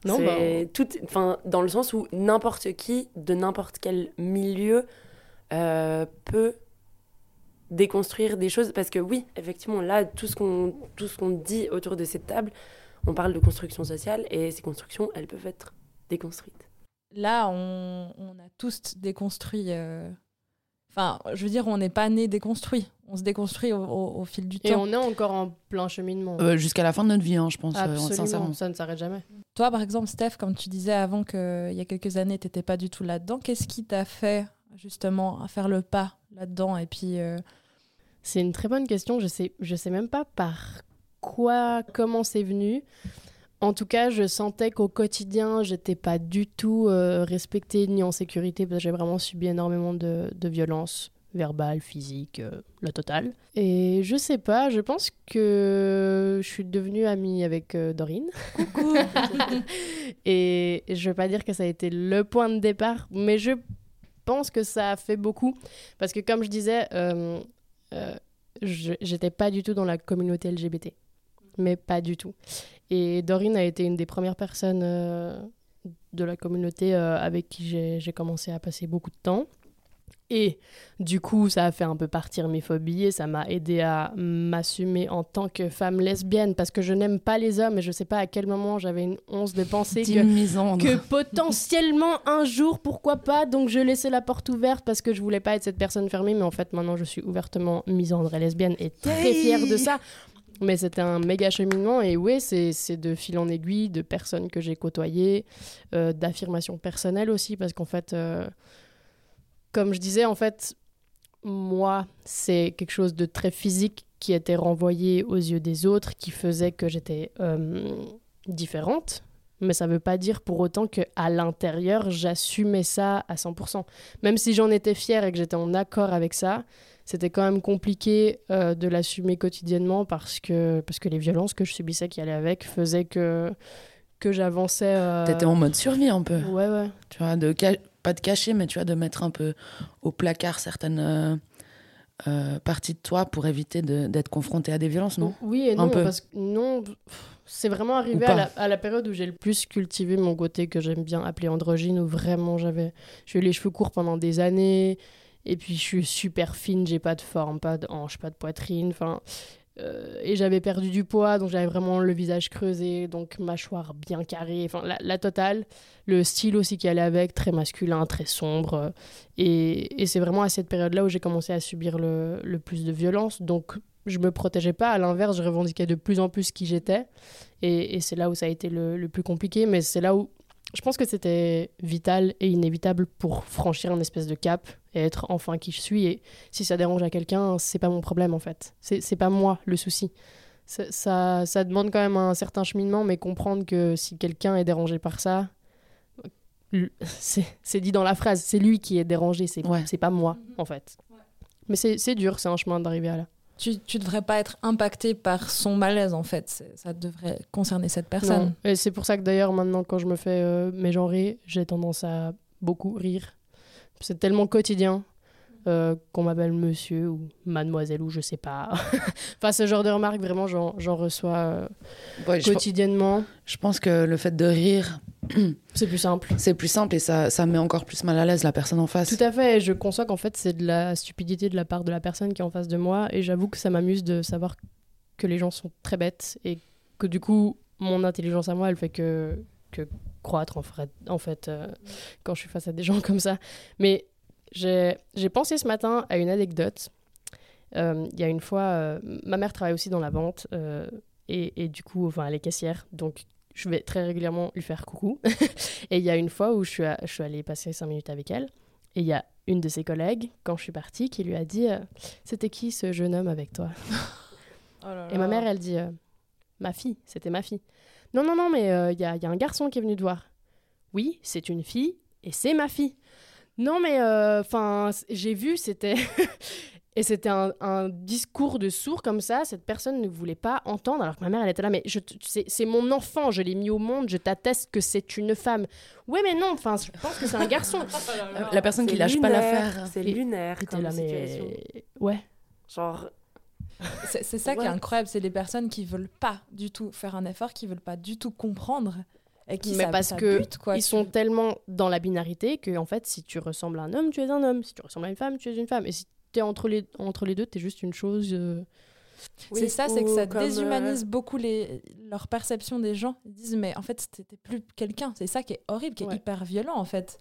Non, bah, tout, enfin, dans le sens où n'importe qui, de n'importe quel milieu, euh, peut déconstruire des choses. Parce que oui, effectivement, là, tout ce qu'on tout ce qu'on dit autour de cette table, on parle de construction sociale et ces constructions, elles peuvent être déconstruites. Là, on, on a tous déconstruit. euh, Enfin, je veux dire, on n'est pas né déconstruit. On se déconstruit au, au- au fil du et temps. on est encore en plein cheminement. Euh, Jusqu'à la fin de notre vie, hein, je pense, euh, Absolument, sincèrement. ça ne s'arrête jamais. Toi, par exemple, Steph, comme tu disais avant qu'il y a quelques années, tu n'étais pas du tout là-dedans. Qu'est-ce qui t'a fait justement à faire le pas là-dedans et puis euh, C'est une très bonne question. Je sais, je sais même pas par quoi, comment c'est venu. En tout cas, je sentais qu'au quotidien, j'étais pas du tout euh, respectée ni en sécurité parce que j'ai vraiment subi énormément de, de violences verbales, physiques, euh, la totale. Et je sais pas, je pense que je suis devenue amie avec euh, Dorine. Coucou. *laughs* Et je vais pas dire que ça a été le point de départ, mais je pense que ça a fait beaucoup. Parce que comme je disais, euh, euh, j'étais pas du tout dans la communauté LGBT. Mais pas du tout. Et Dorine a été une des premières personnes euh, de la communauté avec qui j'ai commencé à passer beaucoup de temps. Et du coup, ça a fait un peu partir mes phobies et ça m'a aidé à m'assumer en tant que femme lesbienne parce que je n'aime pas les hommes et je sais pas à quel moment j'avais une once de penser que potentiellement un jour, pourquoi pas. Donc je laissais la porte ouverte parce que je voulais pas être cette personne fermée. Mais en fait, maintenant, je suis ouvertement misandre et lesbienne et très fière de ça. Mais c'était un méga cheminement. Et oui, c'est c'est de fil en aiguille, de personnes que j'ai côtoyées, euh, d'affirmations personnelles aussi. Parce qu'en fait, euh, comme je disais, en fait, moi, c'est quelque chose de très physique qui était renvoyé aux yeux des autres, qui faisait que j'étais euh, différente. Mais ça veut pas dire pour autant que à l'intérieur, j'assumais ça à 100%. Même si j'en étais fière et que j'étais en accord avec ça, c'était quand même compliqué euh, de l'assumer quotidiennement parce que, parce que les violences que je subissais qui allaient avec faisaient que, que j'avançais. euh, T'étais en mode survie un peu. Ouais, ouais. Tu vois, de pas de cacher, mais tu vois, de mettre un peu au placard certaines euh, euh, parties de toi pour éviter d'être confronté à des violences, non? Oui et Un non, peu. parce que non, c'est vraiment arrivé la, à la période où j'ai le plus cultivé mon côté que j'aime bien appeler androgyne, où vraiment j'avais, j'ai eu les cheveux courts pendant des années, et puis je suis super fine, j'ai pas de forme, pas de hanche, pas de poitrine, enfin, euh, et j'avais perdu du poids, donc j'avais vraiment le visage creusé, donc mâchoire bien carrée, enfin la, la totale, le style aussi qui allait avec, très masculin, très sombre, et, et c'est vraiment à cette période-là où j'ai commencé à subir le, le plus de violence, donc je me protégeais pas, à l'inverse, je revendiquais de plus en plus qui j'étais. Et, et c'est là où ça a été le, le plus compliqué, mais c'est là où je pense que c'était vital et inévitable pour franchir un espèce de cap et être enfin qui je suis. Et si ça dérange à quelqu'un, c'est pas mon problème en fait. C'est pas moi le souci. Ça, ça, ça demande quand même un certain cheminement, mais comprendre que si quelqu'un est dérangé par ça, *laughs* l- c'est dit dans la phrase, c'est lui qui est dérangé, c'est Ouais. pas moi en fait. Mais c'est c'est dur, c'est un chemin d'arriver à là. Tu, tu devrais pas être impacté par son malaise en fait. Ça devrait concerner cette personne. Non. Et c'est pour ça que d'ailleurs, maintenant, quand je me fais euh, mégenrer, j'ai tendance à beaucoup rire. C'est tellement quotidien euh, qu'on m'appelle monsieur ou mademoiselle ou je sais pas. *laughs* enfin, ce genre de remarques, vraiment, j'en reçois euh, Ouais, je, quotidiennement. je pense que le fait de rire, *clears throat* C'est plus simple. c'est plus simple et ça, ça met encore plus mal à l'aise la personne en face. Tout à fait. Et je conçois qu'en fait, c'est de la stupidité de la part de la personne qui est en face de moi. Et j'avoue que ça m'amuse de savoir que les gens sont très bêtes et que du coup, mon intelligence à moi, elle fait que, que croître en fait, en fait euh, quand je suis face à des gens comme ça. Mais j'ai pensé ce matin à une anecdote. Euh, Il y a une fois, euh, ma mère travaille aussi dans la vente et, et du coup, enfin, elle est caissière. Donc, je vais très régulièrement lui faire coucou. *laughs* et il y a une fois où je suis, à- je suis allée passer cinq minutes avec elle. Et il y a une de ses collègues, quand je suis partie, qui lui a dit euh, C'était qui ce jeune homme avec toi? *laughs* Oh là Et ma mère, elle dit euh, Ma fille, c'était ma fille. Non, non, non, mais euh, il y, a, il y a un garçon qui est venu te voir. Oui, c'est une fille et c'est ma fille. Non, mais enfin, j'ai vu, c'était. Et c'était un, un discours de sourd comme ça, cette personne ne voulait pas entendre, alors que ma mère, elle était là, mais c'est c'est mon enfant, je l'ai mis au monde, je t'atteste que c'est une femme. Ouais, mais non, enfin, je pense que c'est un garçon. *laughs* Euh, La personne qui lâche pas l'affaire. C'est lunaire comme là, situation. mais. Ouais. Genre, C'est c'est ça qui est incroyable, c'est les personnes qui veulent pas du tout faire un effort, qui veulent pas du tout comprendre et qui Mais ça- parce ça que bute, quoi. Ils sont tellement dans la binarité que, en fait, si tu ressembles à un homme, tu es un homme. Si tu ressembles à une femme, tu es une femme. Et si tu es entre les, entre les deux, tu es juste une chose. euh, C'est oui, ça, c'est que ça euh, déshumanise beaucoup les, leur perception des gens. Ils disent, mais en fait, c'était plus quelqu'un. C'est ça qui est horrible, qui est hyper violent, en fait.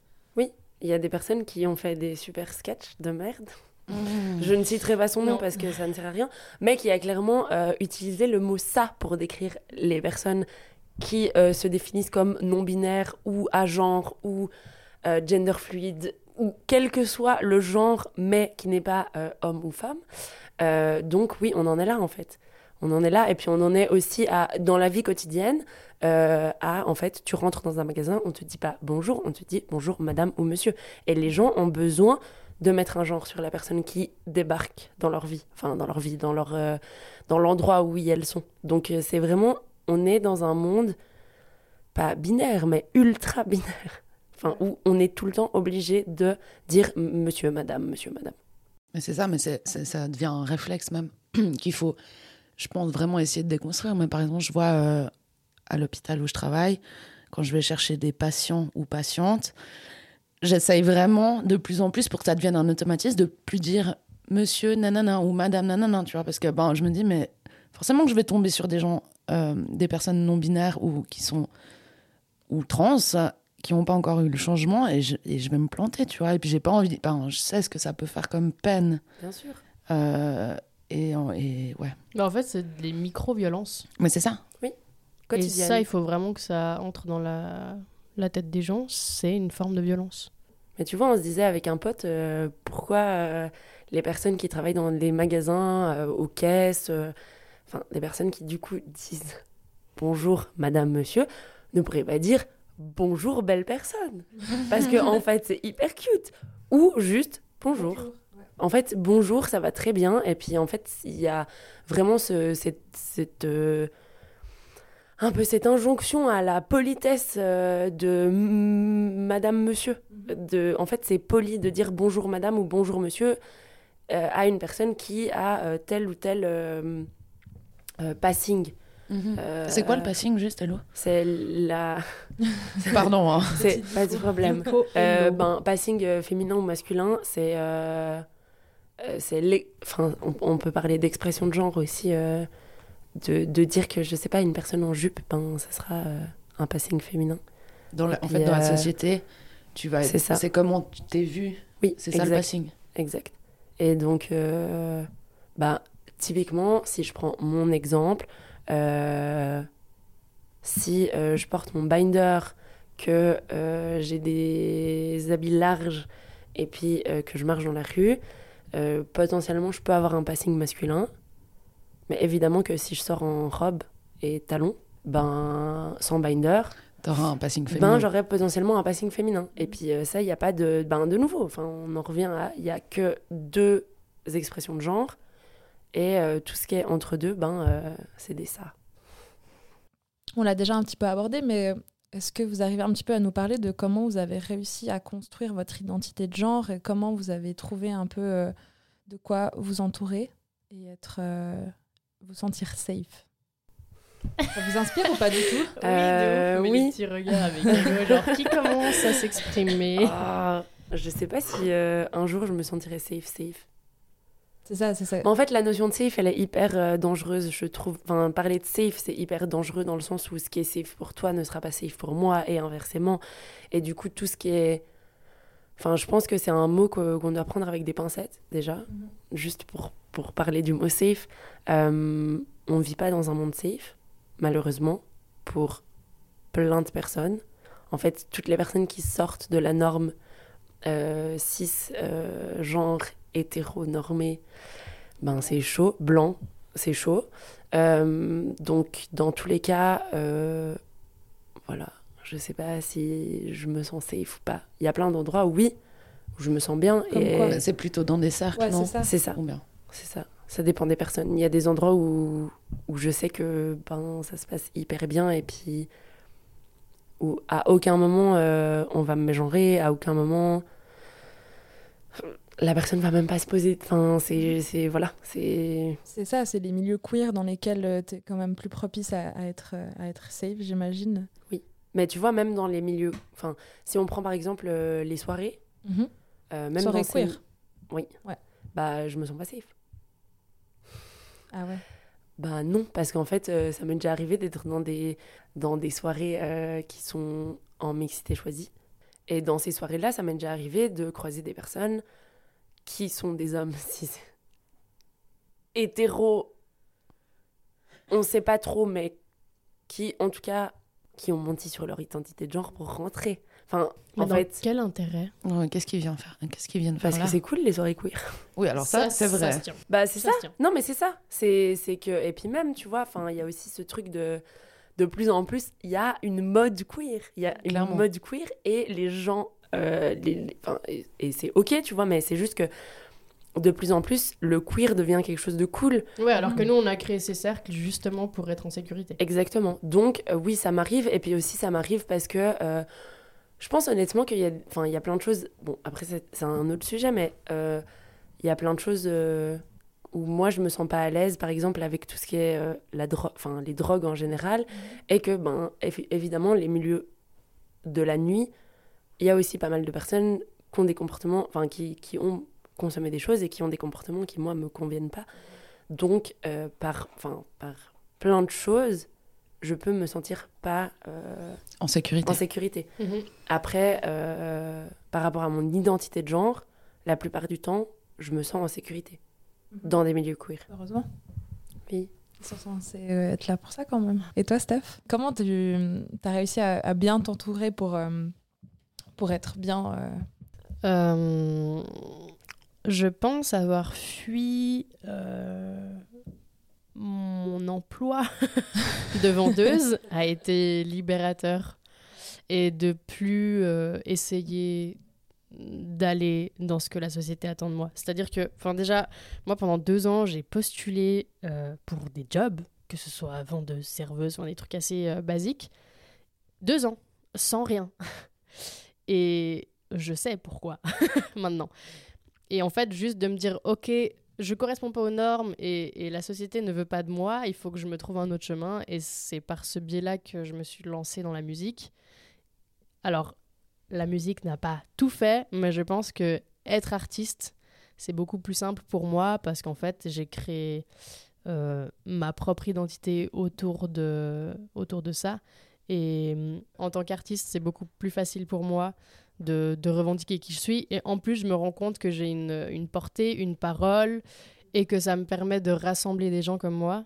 Il y a des personnes qui ont fait des super sketchs de merde. Mmh. Je ne citerai pas son nom Non. parce que ça ne sert à rien, mais qui a clairement euh, utilisé le mot ça pour décrire les personnes qui euh, se définissent comme non-binaires ou à genre ou euh, gender fluide ou quel que soit le genre, mais qui n'est pas euh, homme ou femme. Euh, donc oui, on en est là en fait. On en est là. Et puis on en est aussi à, dans la vie quotidienne, euh, à, en fait, tu rentres dans un magasin, on te dit pas bonjour, on te dit bonjour madame ou monsieur. Et les gens ont besoin de mettre un genre sur la personne qui débarque dans leur vie, enfin dans leur vie, dans leur, dans l'endroit où elles sont. Donc c'est vraiment, on est dans un monde pas binaire, mais ultra binaire. Où on est tout le temps obligé de dire monsieur, madame, monsieur, madame. Mais c'est ça, mais ça devient un réflexe même *clears throat* qu'il faut, je pense, vraiment essayer de déconstruire. Mais par exemple, je vois euh, à l'hôpital où je travaille, quand je vais chercher des patients ou patientes, j'essaye vraiment de plus en plus pour que ça devienne un automatisme de plus dire monsieur nanana ou madame nanana, tu vois, parce que ben, je me dis, mais forcément que je vais tomber sur des gens, euh, des personnes non binaires ou qui sont ou trans qui n'ont pas encore eu le changement et je, et je vais me planter, tu vois. Et puis j'ai pas envie, ben, je sais ce que ça peut faire comme peine. Bien sûr. Euh, et, et ouais. Mais en fait, c'est des micro-violences. Mais c'est ça. Et Quotidienne. ça, il faut vraiment que ça entre dans la, la tête des gens. C'est une forme de violence. Mais tu vois, on se disait avec un pote, euh, pourquoi euh, les personnes qui travaillent dans les magasins, euh, aux caisses, euh, enfin, des personnes qui du coup disent bonjour madame, monsieur, ne pourraient pas dire bonjour belle personne. *laughs* Parce que en fait, c'est hyper cute. Ou juste bonjour. En fait, bonjour, ça va très bien. Et puis en fait, il y a vraiment ce, cette, cette, euh, un peu cette injonction à la politesse euh, de madame, monsieur. De, en fait, c'est poli de dire bonjour madame ou bonjour monsieur euh, à une personne qui a tel ou tel euh, passing. Euh, C'est quoi le passing juste, Hello C'est la. *laughs* Pardon. Hein. *laughs* C'est pas de problème. Euh, ben, passing euh, féminin ou masculin, c'est. euh, c'est les... enfin, on, on peut parler d'expression de genre aussi. euh, de, de dire que, je sais pas, une personne en jupe, ben, ça sera euh, un passing féminin. Dans la- en fait, dans la société, tu vas. c'est ça. C'est comment tu t'es vu. Oui, C'est ça le passing. Exact. Et donc, euh, bah, typiquement, si je prends mon exemple, si euh, je porte mon binder, que euh, j'ai des habits larges et puis euh, que je marche dans la rue, euh, potentiellement, je peux avoir un passing masculin. Mais évidemment que si je sors en robe et talons, ben, sans binder, T'auras un passing féminin. ben, j'aurais potentiellement un passing féminin. Et puis euh, ça, il n'y a pas de, ben, de nouveau. Enfin, on en revient à, il n'y a que deux expressions de genre. Et euh, tout ce qui est entre deux, ben, euh, c'est des ça. On l'a déjà un petit peu abordé, mais est-ce que vous arrivez un petit peu à nous parler de comment vous avez réussi à construire votre identité de genre et comment vous avez trouvé un peu euh, de quoi vous entourer et être euh, vous sentir safe? Ça vous inspire ou pas du tout? Euh, *laughs* oui, de ouf, mais oui. les regards avec Hugo, genre qui commence à s'exprimer? Ah, je sais pas si euh, un jour je me sentirais safe, safe. C'est ça, c'est ça. Mais en fait, la notion de safe, elle est hyper euh, dangereuse, je trouve. Enfin, parler de safe, c'est hyper dangereux dans le sens où ce qui est safe pour toi ne sera pas safe pour moi et inversement. Et du coup, tout ce qui est. Enfin, je pense que c'est un mot que- qu'on doit prendre avec des pincettes, déjà. Juste pour, pour parler du mot safe. Euh, on ne vit pas dans un monde safe, malheureusement, pour plein de personnes. En fait, toutes les personnes qui sortent de la norme euh, cis, euh, genre hétéronormé, ben c'est chaud. Blanc, c'est chaud. Euh, donc, dans tous les cas, euh, voilà, je sais pas si je me sens safe ou pas. Il y a plein d'endroits où oui, où je me sens bien. Comme et quoi C'est plutôt dans des cercles, Ouais, non c'est ça. c'est ça, c'est ça. Ça dépend des personnes. Il y a des endroits où, où je sais que ben, ça se passe hyper bien et puis où à aucun moment euh, on va me mégenrer, à aucun moment la personne va même pas se poser. Enfin, c'est, voilà, c'est C'est ça, c'est les milieux queer dans lesquels tu es quand même plus propice à, à être, euh, à être safe, j'imagine. Mais tu vois, même dans les milieux, enfin, si on prend par exemple euh, les soirées, euh, même Soirées dans ces- queer. oui, Ouais. bah je me sens pas safe. Ah ouais. Bah non, parce qu'en fait, euh, ça m'est déjà arrivé d'être dans des, dans des soirées euh, qui sont en mixité choisie. Et dans ces soirées-là, ça m'est déjà arrivé de croiser des personnes qui sont des hommes *laughs* cis hétéros, on sait pas trop, mais qui, en tout cas, qui ont menti sur leur identité de genre pour rentrer. Enfin, Mais en dans fait, quel intérêt? Qu'est-ce qu'il vient faire? Qu'est-ce qu'il vient de faire parce là? que c'est cool les soirées queer. *laughs* Oui, alors ça, c'est vrai. se tient. Bah c'est Ça ça. se tient. Non mais c'est ça. C'est c'est que et puis même tu vois, enfin il y a aussi ce truc de de plus en plus il y a une mode queer. Il y a une mode queer et les gens euh, les, les- enfin, et, c'est ok tu vois mais c'est juste que de plus en plus le queer devient quelque chose de cool. Ouais, alors que nous, on a créé ces cercles justement pour être en sécurité. Exactement. Donc euh, oui ça m'arrive et puis aussi ça m'arrive parce que euh, je pense honnêtement qu'il y a enfin il y a plein de choses. Bon après c'est c'est un autre sujet mais euh, il y a plein de choses. où moi je me sens pas à l'aise par exemple avec tout ce qui est la dro- enfin les drogues en général et que ben évi- évidemment les milieux de la nuit il y a aussi pas mal de personnes qui ont des comportements enfin qui, qui ont consommé des choses et qui ont des comportements qui moi me conviennent pas donc euh, par enfin par plein de choses je peux me sentir pas euh, En sécurité. en sécurité Mhm. après euh, par rapport à mon identité de genre la plupart du temps je me sens en sécurité dans des milieux queer Heureusement. Oui. Ils sont censés euh, être là pour ça quand même. Et toi, Steph? Comment tu as réussi à, à bien t'entourer pour, euh, pour être bien euh, Euh, je pense avoir fui euh, mon emploi *laughs* de vendeuse a été libérateur et de plus essayer d'aller dans ce que la société attend de moi. C'est-à-dire que, enfin déjà, moi pendant deux ans, j'ai postulé pour des jobs, que ce soit vendeuse, serveuse, enfin, des trucs assez basiques. Deux ans, sans rien. *laughs* Et je sais pourquoi *laughs* maintenant. Et en fait, juste de me dire, ok, je corresponds pas aux normes et, la société ne veut pas de moi, il faut que je me trouve un autre chemin. Et c'est par ce biais-là que je me suis lancée dans la musique. Alors, la musique n'a pas tout fait, mais je pense que être artiste, c'est beaucoup plus simple pour moi parce qu'en fait, j'ai créé euh, ma propre identité autour de, autour de ça. Et euh, en tant qu'artiste, c'est beaucoup plus facile pour moi de, revendiquer qui je suis. Et en plus, je me rends compte que j'ai une, une portée, une parole, et que ça me permet de rassembler des gens comme moi.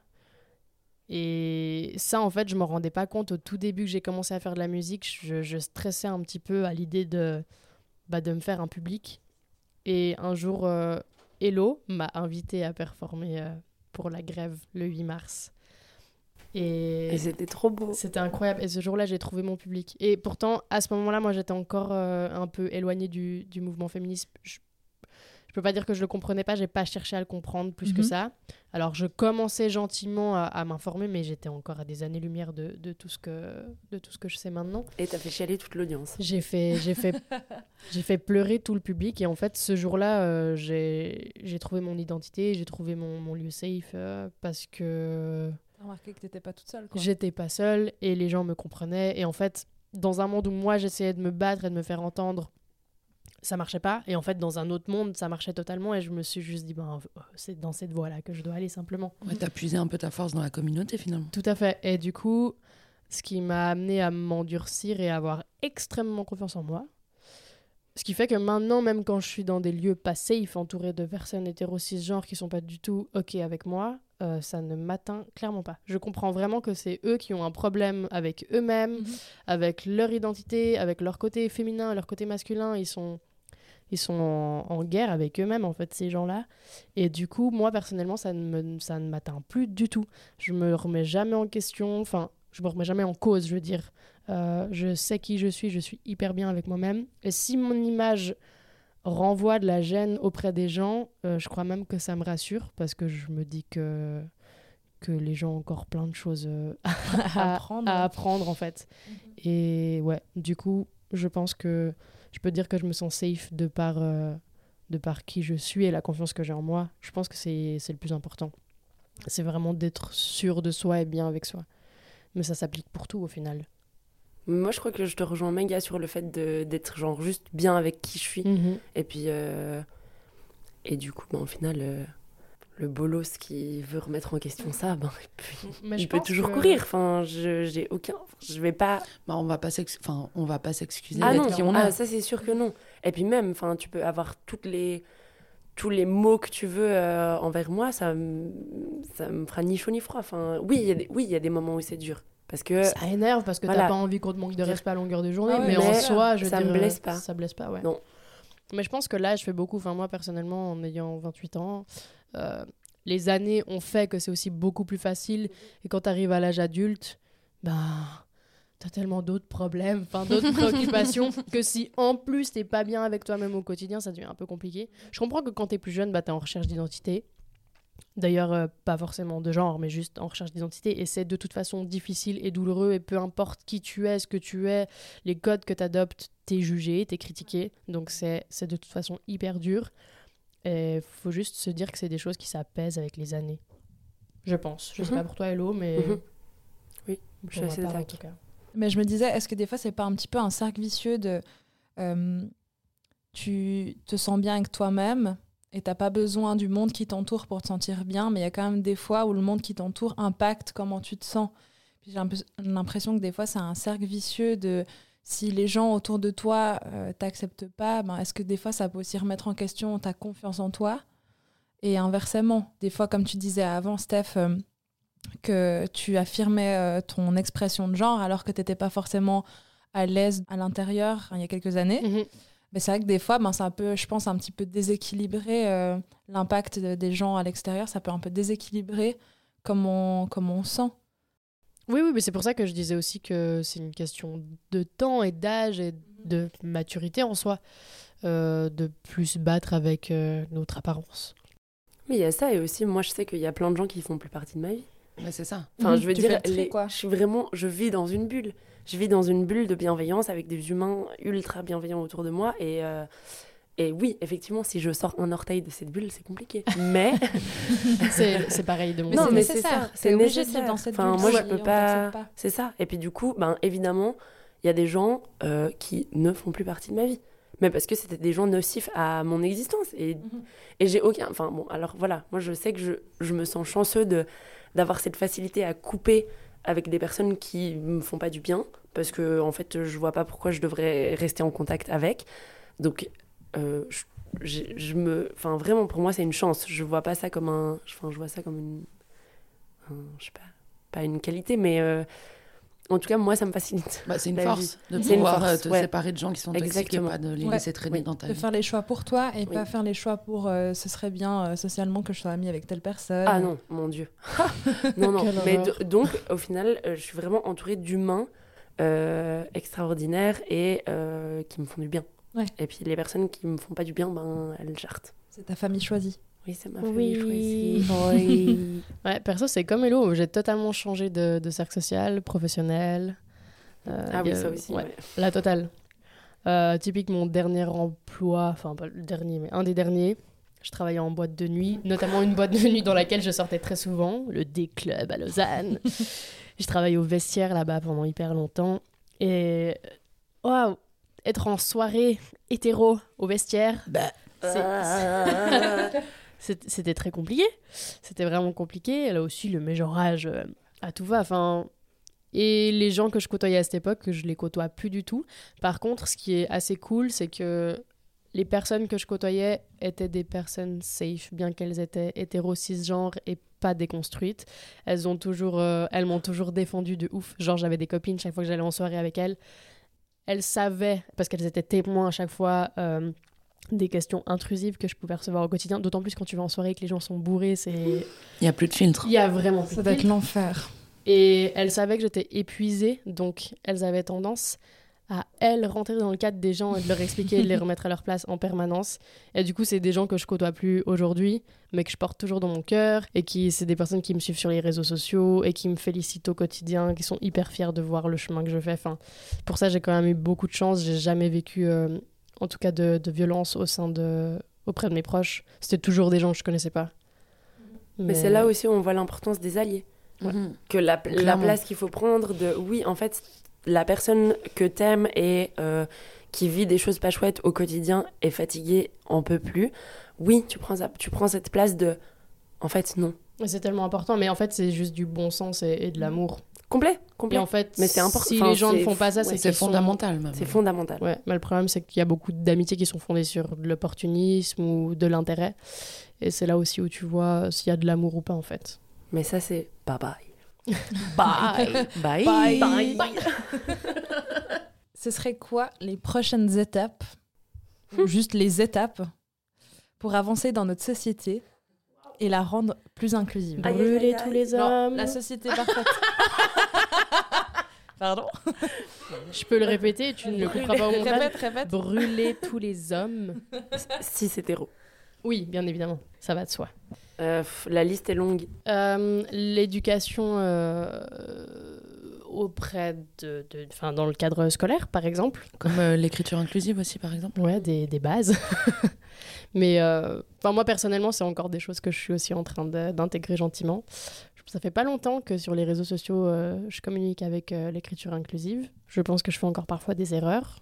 Et ça, en fait, je me rendais pas compte au tout début que j'ai commencé à faire de la musique. Je, je stressais un petit peu à l'idée de, bah, de me faire un public. Et un jour, euh, Hello m'a invité à performer euh, pour la grève le 8 mars. Et, Et c'était trop beau. c'était incroyable. Et ce jour-là, j'ai trouvé mon public. Et pourtant, à ce moment-là, moi, j'étais encore euh, un peu éloignée du, du mouvement féministe. Je, je peux pas dire que je le comprenais pas. J'ai pas cherché à le comprendre plus que Mhm. ça. Alors, je commençais gentiment à, à m'informer, mais j'étais encore à des années-lumière de, de, tout ce que, de tout ce que je sais maintenant. Et t'as fait chialer toute l'audience. J'ai fait, j'ai fait, *laughs* j'ai fait pleurer tout le public. Et en fait, ce jour-là, euh, j'ai, trouvé mon identité, j'ai trouvé mon, mon lieu safe euh, parce que remarqué que t'étais pas toute seule. J'étais pas seule et les gens me comprenaient. Et en fait, dans un monde où moi j'essayais de me battre et de me faire entendre, ça marchait pas. Et en fait, dans un autre monde, ça marchait totalement. Et je me suis juste dit, ben, euh, c'est dans cette voie-là que je dois aller simplement. Ouais, t'as puisé un peu ta force dans la communauté finalement. Tout à fait. Et du coup, ce qui m'a amené à m'endurcir et à avoir extrêmement confiance en moi. Ce qui fait que maintenant, même quand je suis dans des lieux pas safe, entouré de personnes hétéro cisgenres qui sont pas du tout OK avec moi, euh, ça ne m'atteint clairement pas. Je comprends vraiment que c'est eux qui ont un problème avec eux-mêmes, Mhm. avec leur identité, avec leur côté féminin, leur côté masculin. Ils sont, ils sont en, en guerre avec eux-mêmes, en fait, ces gens-là. Et du coup, moi, personnellement, ça ne me- ça ne m'atteint plus du tout. Je me remets jamais en question, enfin, je me remets jamais en cause, je veux dire. Euh, je sais qui je suis, je suis hyper bien avec moi-même. Et si mon image renvoie de la gêne auprès des gens, euh, je crois même que ça me rassure parce que je me dis que, que les gens ont encore plein de choses euh, *laughs* à, apprendre. à apprendre en fait. Et ouais, du coup, je pense que je peux dire que je me sens safe de par, euh, de par qui je suis et la confiance que j'ai en moi. Je pense que c'est c'est le plus important. C'est vraiment d'être sûr de soi et bien avec soi. Mais ça s'applique pour tout au final. Moi, je crois que je te rejoins méga sur le fait de- d'être genre juste bien avec qui je suis. Et puis, euh, et du coup, ben, au final, euh, le bolos qui veut remettre en question ça, ben, et puis, Mais il je peut toujours que- courir. Enfin, je j'ai aucun, je vais pas. Bah, on va pas enfin, on va pas s'excuser Ah d'être non, qui on ah, est. ça c'est sûr que non. Et puis même, enfin, tu peux avoir toutes les tous les mots que tu veux euh, envers moi, ça me ça me fera ni chaud ni froid. Enfin, oui, il y a des oui, il y a des moments où c'est dur. Parce que Ça énerve parce que Voilà. t'as pas envie qu'on te manque de respect à longueur de journée, Ah ouais, mais, mais en soi, je ça me dire, euh, blesse pas. Ça blesse pas, ouais. Non. Mais je pense que là, je fais beaucoup. Enfin, moi, personnellement, en ayant 28 ans, euh, les années ont fait que c'est aussi beaucoup plus facile. Et quand t'arrives à l'âge adulte, ben. T'as tellement d'autres problèmes, enfin d'autres *laughs* préoccupations, que si en plus t'es pas bien avec toi-même au quotidien, ça devient un peu compliqué. Je comprends que quand t'es plus jeune, bah, t'es en recherche d'identité. D'ailleurs, euh, pas forcément de genre, mais juste en recherche d'identité. Et c'est de toute façon difficile et douloureux. Et peu importe qui tu es, ce que tu es, les codes que tu adoptes, t'es jugé, t'es critiqué. Donc c'est c'est de toute façon hyper dur. Et faut juste se dire que c'est des choses qui s'apaisent avec les années. Je pense. Je sais Mhm. pas pour toi, Hello, mais. Mhm. Oui, je suis assez d'accord. Mais je me disais, est-ce que des fois, c'est pas un petit peu un cercle vicieux de. euh, tu te sens bien avec toi-même et t'as pas besoin du monde qui t'entoure pour te sentir bien, mais il y a quand même des fois où le monde qui t'entoure impacte comment tu te sens. J'ai l'impression que des fois, c'est un cercle vicieux de. Si les gens autour de toi euh, t'acceptent pas, ben, est-ce que des fois, ça peut aussi remettre en question ta confiance en toi? Et inversement, des fois, comme tu disais avant, Steph, euh, que tu affirmais euh, ton expression de genre alors que tu n'étais pas forcément à l'aise à l'intérieur hein, il y a quelques années. Mhm. Mais c'est vrai que des fois, ben, c'est un peu, je pense, un petit peu déséquilibré euh, l'impact de- des gens à l'extérieur. Ça peut un peu déséquilibrer comment, comment on sent. Oui, oui, mais c'est pour ça que je disais aussi que c'est une question de temps et d'âge et de maturité en soi, euh, de plus se battre avec euh, notre apparence. Mais il y a ça, et aussi, moi, je sais qu'il y a plein de gens qui font plus partie de ma vie. Mais c'est ça. Enfin, Mhm, je veux tu dire, les- quoi. je suis vraiment, je vis dans une bulle. Je vis dans une bulle de bienveillance avec des humains ultra bienveillants autour de moi. Et, euh, et oui, effectivement, si je sors un orteil de cette bulle, c'est compliqué. Mais *laughs* C'est c'est pareil de mon Non, côté. c'est mais c'est nécessaire. ça, c'est nécessaire. dans cette Enfin, bulle moi, je si peux on pas- c'est ça. Et puis du coup, ben évidemment, il y a des gens euh, qui ne font plus partie de ma vie. Mais parce que c'était des gens nocifs à mon existence. Et, Mhm. et j'ai aucun. Enfin bon, alors voilà, moi je sais que je, je me sens chanceux de d'avoir cette facilité à couper avec des personnes qui me font pas du bien. Parce que en fait, je vois pas pourquoi je devrais rester en contact avec. Donc, euh, je, me. Enfin, vraiment, pour moi, c'est une chance. Je vois pas ça comme un. Enfin, je vois ça comme une. un- je sais pas. Pas une qualité, mais. euh, en tout cas, moi, ça me facilite. Bah, c'est une force de pouvoir force, euh, te ouais. séparer de gens qui sont toxiques et Exactement. pas de les Ouais. laisser traîner Oui. dans ta De vie. faire les choix pour toi et Oui. pas faire les choix pour euh, ce serait bien euh, socialement que je sois amie avec telle personne. Ah non, mon Dieu. *laughs* non, non. Mais donc, au final, euh, je suis vraiment entourée d'humains euh, extraordinaires et euh, qui me font du bien. Ouais. Et puis les personnes qui me font pas du bien, ben, elles jartent. C'est ta famille choisie. Oui, c'est ma Oui. famille choisie. Oui. *laughs* Ouais, perso, c'est comme Hello. J'ai totalement changé de, de cercle social, professionnel. Euh, ah oui, ça aussi. ouais, ouais. La totale. Euh, typique, mon dernier emploi, enfin pas le dernier, mais un des derniers, je travaillais en boîte de nuit, notamment une boîte de nuit dans laquelle je sortais très souvent, le D-Club à Lausanne. je travaillais au vestiaire là-bas pendant hyper longtemps. Et waouh, être en soirée hétéro au vestiaire, Bah, c'est- Ah. *laughs* c'est- *laughs* C'était très compliqué. C'était vraiment compliqué. Là aussi, le mégenrage euh, à tout va. Enfin, et les gens que je côtoyais à cette époque, que je les côtoie plus du tout. Par contre, ce qui est assez cool, c'est que les personnes que je côtoyais étaient des personnes safe, bien qu'elles étaient hétéro cisgenres et pas déconstruites. Elles ont toujours, euh, elles m'ont toujours défendu de ouf. Genre, j'avais des copines chaque fois que j'allais en soirée avec elles. Elles savaient, parce qu'elles étaient témoins à chaque fois. euh, des questions intrusives que je pouvais recevoir au quotidien, d'autant plus quand tu vas en soirée et que les gens sont bourrés, c'est il n'y a plus de filtre. il y a vraiment plus Ça de doit être l'enfer. Et elles savaient que j'étais épuisée, donc elles avaient tendance à, elles, rentrer dans le cadre des gens et de leur expliquer et de les remettre à leur place en permanence. Et du coup, c'est des gens que je côtoie plus aujourd'hui, mais que je porte toujours dans mon cœur, et qui, c'est des personnes qui me suivent sur les réseaux sociaux et qui me félicitent au quotidien, qui sont hyper fiers de voir le chemin que je fais. Enfin, pour ça, j'ai quand même eu beaucoup de chance. J'ai jamais vécu, euh, en tout cas, de, de violence au sein de, auprès de mes proches. C'était toujours des gens que je connaissais pas. Mais c'est là aussi où on voit l'importance des alliés. Mhm. que la, la place qu'il faut prendre de oui en fait la personne que t'aimes et euh, qui vit des choses pas chouettes au quotidien est fatiguée en peut plus oui tu prends ça- tu prends cette place de en fait non C'est tellement important, mais en fait, c'est juste du bon sens et, et de l'amour. Complet Et complet en fait, Mais c'est important. si Enfin, les gens ne font pas ça, ouais, c'est fondamental c'est fondamental Ouais, mais le problème, c'est qu'il y a beaucoup d'amitiés qui sont fondées sur de l'opportunisme ou de l'intérêt. Et c'est là aussi où tu vois s'il y a de l'amour ou pas, en fait. mais ça c'est *laughs* bye bye Bye. Bye. Bye. *laughs* Ce serait quoi les prochaines étapes, ou juste les étapes, pour avancer dans notre société et la rendre plus inclusive? Brûler tous les Non, hommes. la société parfaite. *laughs* Pardon? Je peux le répéter, tu ne le couperas pas au montage. Répète, répète. Brûler tous les hommes. *laughs* Si c'est hétéro. Oui, bien évidemment, ça va de soi. Euh, la liste est longue. Euh, L'éducation euh, auprès de, de- enfin, dans le cadre scolaire, par exemple. Comme euh, l'écriture inclusive aussi, par exemple. Ouais, des, des bases. *laughs* Mais euh, enfin, moi, personnellement, c'est encore des choses que je suis aussi en train d'intégrer gentiment. Ça fait pas longtemps que sur les réseaux sociaux, euh, je communique avec euh, l'écriture inclusive. Je pense que je fais encore parfois des erreurs.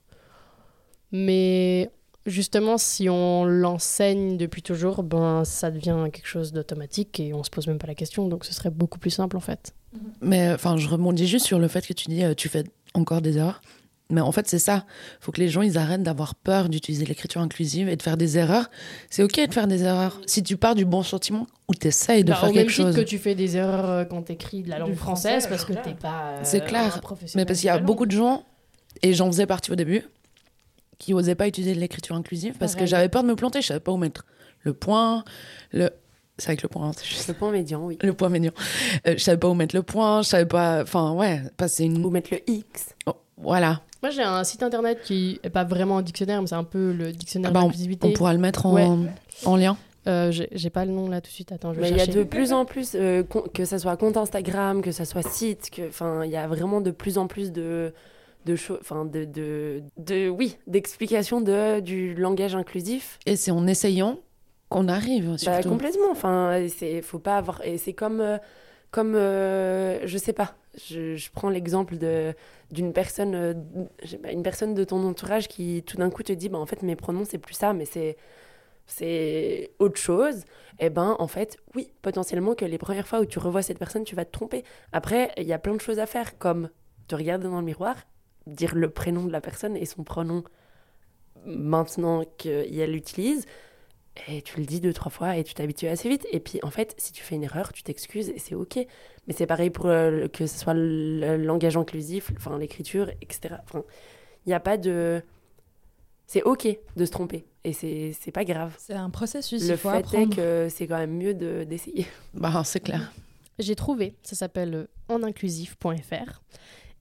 Mais justement, si on l'enseigne depuis toujours, ben, ça devient quelque chose d'automatique et on se pose même pas la question. Donc ce serait beaucoup plus simple en fait. Mais enfin, je rebondis juste sur le fait que tu dis euh, tu fais encore des erreurs. Mais en fait, c'est ça. faut que les gens ils arrêtent d'avoir peur d'utiliser l'écriture inclusive et de faire des erreurs. C'est OK de faire des erreurs. Si tu pars du bon sentiment ou tu essayes de Bah, faire au même quelque titre chose. que tu fais des erreurs euh, quand tu écris de la langue française français, parce que t'es pas. euh, C'est clair. un professionnel Mais parce qu'il y a beaucoup de gens, et j'en faisais partie au début, qui osaient pas utiliser l'écriture inclusive parce que Pareil. j'avais peur de me planter. Je savais pas où mettre le point, le. C'est avec le point, hein, c'est juste Le point médian, oui. le point mignon. Euh, je savais pas où mettre le point, je savais pas. Enfin, ouais, passer une. Ou mettre le X. Oh, voilà. Moi, j'ai un site internet qui est pas vraiment un dictionnaire, mais c'est un peu le dictionnaire Ah bah, de on, l'inclusivité. on pourra le mettre en, Ouais. en lien. Euh, j'ai pas le nom là tout de suite. Attends, je vais Mais il y a de plus en plus, euh, que ça soit compte Instagram, que ça soit site, que, enfin, il y a vraiment de plus en plus de, de choses, enfin, de, de, de, oui, d'explications de, du langage inclusif. Et c'est en essayant qu'on arrive, Bah, surtout. complètement. Enfin, c'est, faut pas avoir, et c'est comme, euh, comme, euh, je sais pas. Je, prends l'exemple de d'une personne, euh, une personne de ton entourage qui tout d'un coup te dit, bah en fait mes pronoms c'est plus ça, mais c'est c'est autre chose. Eh ben en fait, oui, potentiellement que les premières fois où tu revois cette personne, tu vas te tromper. Après, il y a plein de choses à faire, comme te regarder dans le miroir, dire le prénom de la personne et son pronom maintenant qu'elle l'utilise. Et tu le dis deux, trois fois et tu t'habitues assez vite. Et puis, en fait, si tu fais une erreur, tu t'excuses et c'est OK. Mais c'est pareil pour euh, que ce soit le langage inclusif, enfin, l'écriture, etc. Enfin, il n'y a pas de. C'est OK de se tromper. Et c'est c'est pas grave. C'est un processus, Le il faut fait apprendre. est que c'est quand même mieux de- d'essayer. Bah, c'est clair. J'ai trouvé, ça s'appelle euh, eninclusif.fr.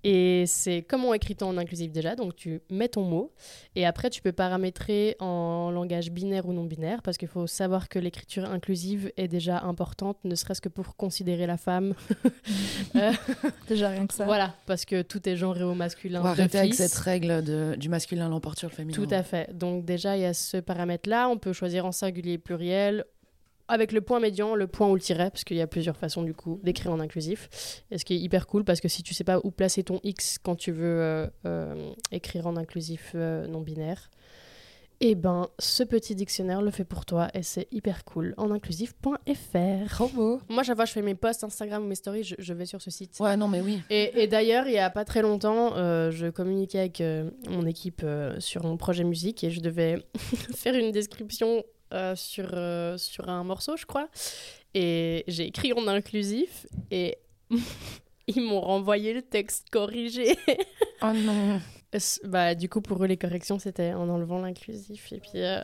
Et c'est comment écrit-on en inclusif déjà Donc tu mets ton mot et après tu peux paramétrer en langage binaire ou non binaire parce qu'il faut savoir que l'écriture inclusive est déjà importante, ne serait-ce que pour considérer la femme. *laughs* Euh, Déjà rien que ça. voilà, parce que tout est genré au masculin. On arrêter avec cette règle de, du masculin l'emporte sur le féminin. Tout à fait. Donc déjà, il y a ce paramètre-là. On peut choisir en singulier et pluriel. Avec le point médian, le point ou le tiret, parce qu'il y a plusieurs façons du coup d'écrire en inclusif. Et ce qui est hyper cool, parce que si tu sais pas où placer ton X quand tu veux euh, euh, écrire en inclusif euh, non binaire, eh ben ce petit dictionnaire le fait pour toi et c'est hyper cool. En inclusif.fr. Moi, chaque fois que je fais mes posts Instagram ou mes stories, je, je vais sur ce site. Ouais, non, mais oui. Et, et d'ailleurs, il y a pas très longtemps, je communiquais avec mon équipe sur mon projet musique et je devais *laughs* faire une description euh, sur, euh, sur un morceau, je crois. Et j'ai écrit en inclusif et *laughs* ils m'ont renvoyé le texte corrigé. *laughs* Oh non. bah, du coup, pour eux, les corrections, c'était en enlevant l'inclusif. Et puis, euh,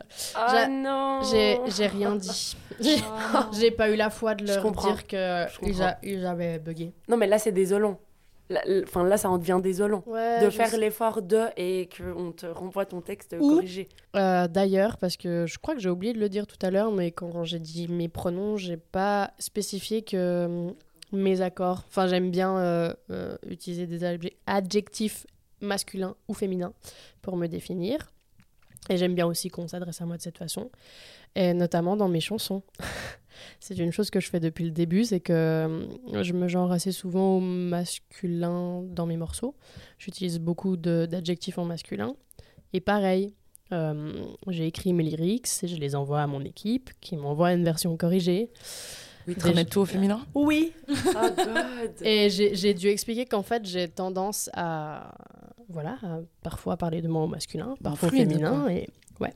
J'ai- non j'ai rien dit. *laughs* J'ai pas eu la foi de leur dire que Je comprends. ils a- ils avaient bugué. Non, mais là, c'est désolant. Enfin, là, ça en devient désolant. Ouais, de faire l'effort de et qu'on te renvoie ton texte Ou- corrigé. Euh, D'ailleurs, parce que je crois que j'ai oublié de le dire tout à l'heure, mais quand j'ai dit mes pronoms, j'ai pas spécifié que hum, mes accords. Enfin, j'aime bien euh, euh, utiliser des adje- adjectifs masculins ou féminins pour me définir. Et j'aime bien aussi qu'on s'adresse à moi de cette façon, et notamment dans mes chansons. *laughs* c'est une chose que je fais depuis le début, c'est que hum, je me genre assez souvent au masculin dans mes morceaux. J'utilise beaucoup de- d'adjectifs en masculin. Et pareil, euh, j'ai écrit mes lyrics et je les envoie à mon équipe qui m'envoie une version corrigée. Oui, remettre tout au féminin? Oui. Oh *laughs* god Et j'ai dû expliquer qu'en fait, j'ai tendance à, voilà, à parfois parler de moi au masculin, parfois au féminin. Et, ouais.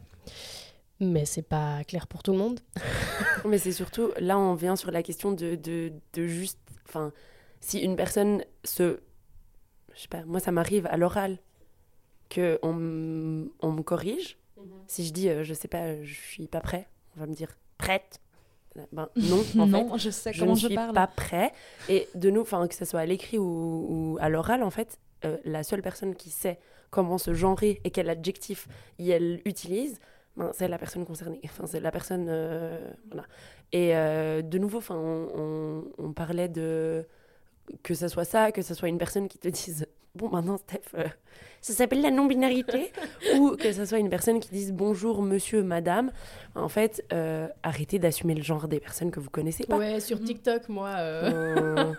Mais c'est pas clair pour tout le monde. *laughs* Mais c'est surtout, là, on vient sur la question de, de, de juste. Enfin, si une personne se. Je sais pas, moi ça m'arrive à l'oral qu'on on me corrige. Si je dis, euh, je sais pas, je suis pas prêt, on va me dire prête. Ben non, en *laughs* fait. non, je sais je comment ne je suis parle. pas prêt. Et de nous, enfin que ce soit à l'écrit ou, ou à l'oral, en fait, euh, la seule personne qui sait comment se genrer et quel adjectif y elle utilise, ben, c'est la personne concernée. Enfin, c'est la personne, euh, voilà. Et euh, de nouveau, enfin, on, on- on parlait de que ce soit ça, que ce soit une personne qui te *laughs* dise bon maintenant Steph, euh, ça s'appelle la non-binarité, *laughs* ou que ce soit une personne qui dise bonjour monsieur, madame. En fait, euh, arrêtez d'assumer le genre des personnes que vous connaissez pas. Ouais, sur TikTok, moi, euh, *laughs* Euh,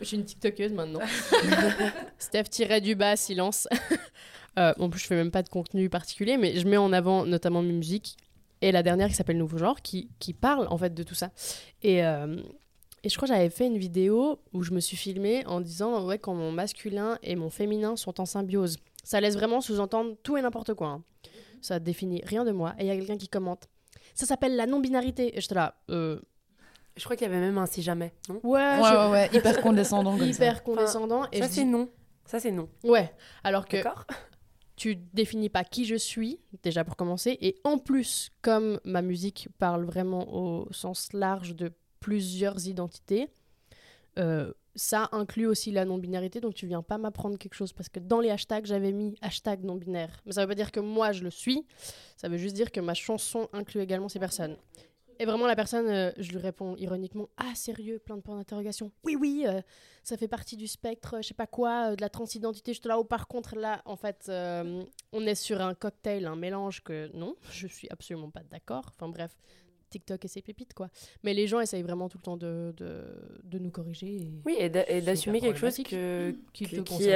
je suis une TikTokeuse maintenant. Steph tirait du bas, silence. Euh, en plus, je fais même pas de contenu particulier, mais je mets en avant notamment mes musiques. Et la dernière qui s'appelle Nouveau Genre, qui, qui parle en fait de tout ça. Et, euh, et je crois que j'avais fait une vidéo où je me suis filmée en disant ouais, quand mon masculin et mon féminin sont en symbiose. Ça laisse vraiment sous-entendre tout et n'importe quoi. hein. Ça définit rien de moi. Et il y a quelqu'un qui commente. Ça s'appelle la non-binarité. Et j'étais là. euh, je crois qu'il y avait même un si jamais, non? Ouais, Ouais, je- ouais, ouais, hyper condescendant comme ça. hyper condescendant. et Ça c'est dis- non. Ça c'est non. Ouais, alors que D'accord tu définis pas qui je suis, déjà pour commencer, et en plus, comme ma musique parle vraiment au sens large de plusieurs identités, euh, ça inclut aussi la non-binarité, donc tu viens pas m'apprendre quelque chose, parce que dans les hashtags, j'avais mis hashtag non-binaire. Mais ça veut pas dire que moi, je le suis, ça veut juste dire que ma chanson inclut également ces personnes. Et vraiment, la personne, euh, je lui réponds ironiquement Ah, sérieux, plein de points d'interrogation. Oui, oui, euh, ça fait partie du spectre, je sais pas quoi, euh, de la transidentité. Je te là où, par contre, là, en fait, euh, on est sur un cocktail, un mélange que non, *laughs* je suis absolument pas d'accord. Enfin, bref, TikTok et ses pépites, quoi. Mais les gens essayent vraiment tout le temps de, de, de nous corriger. Et Oui, et d'assumer quelque chose que, qui qui,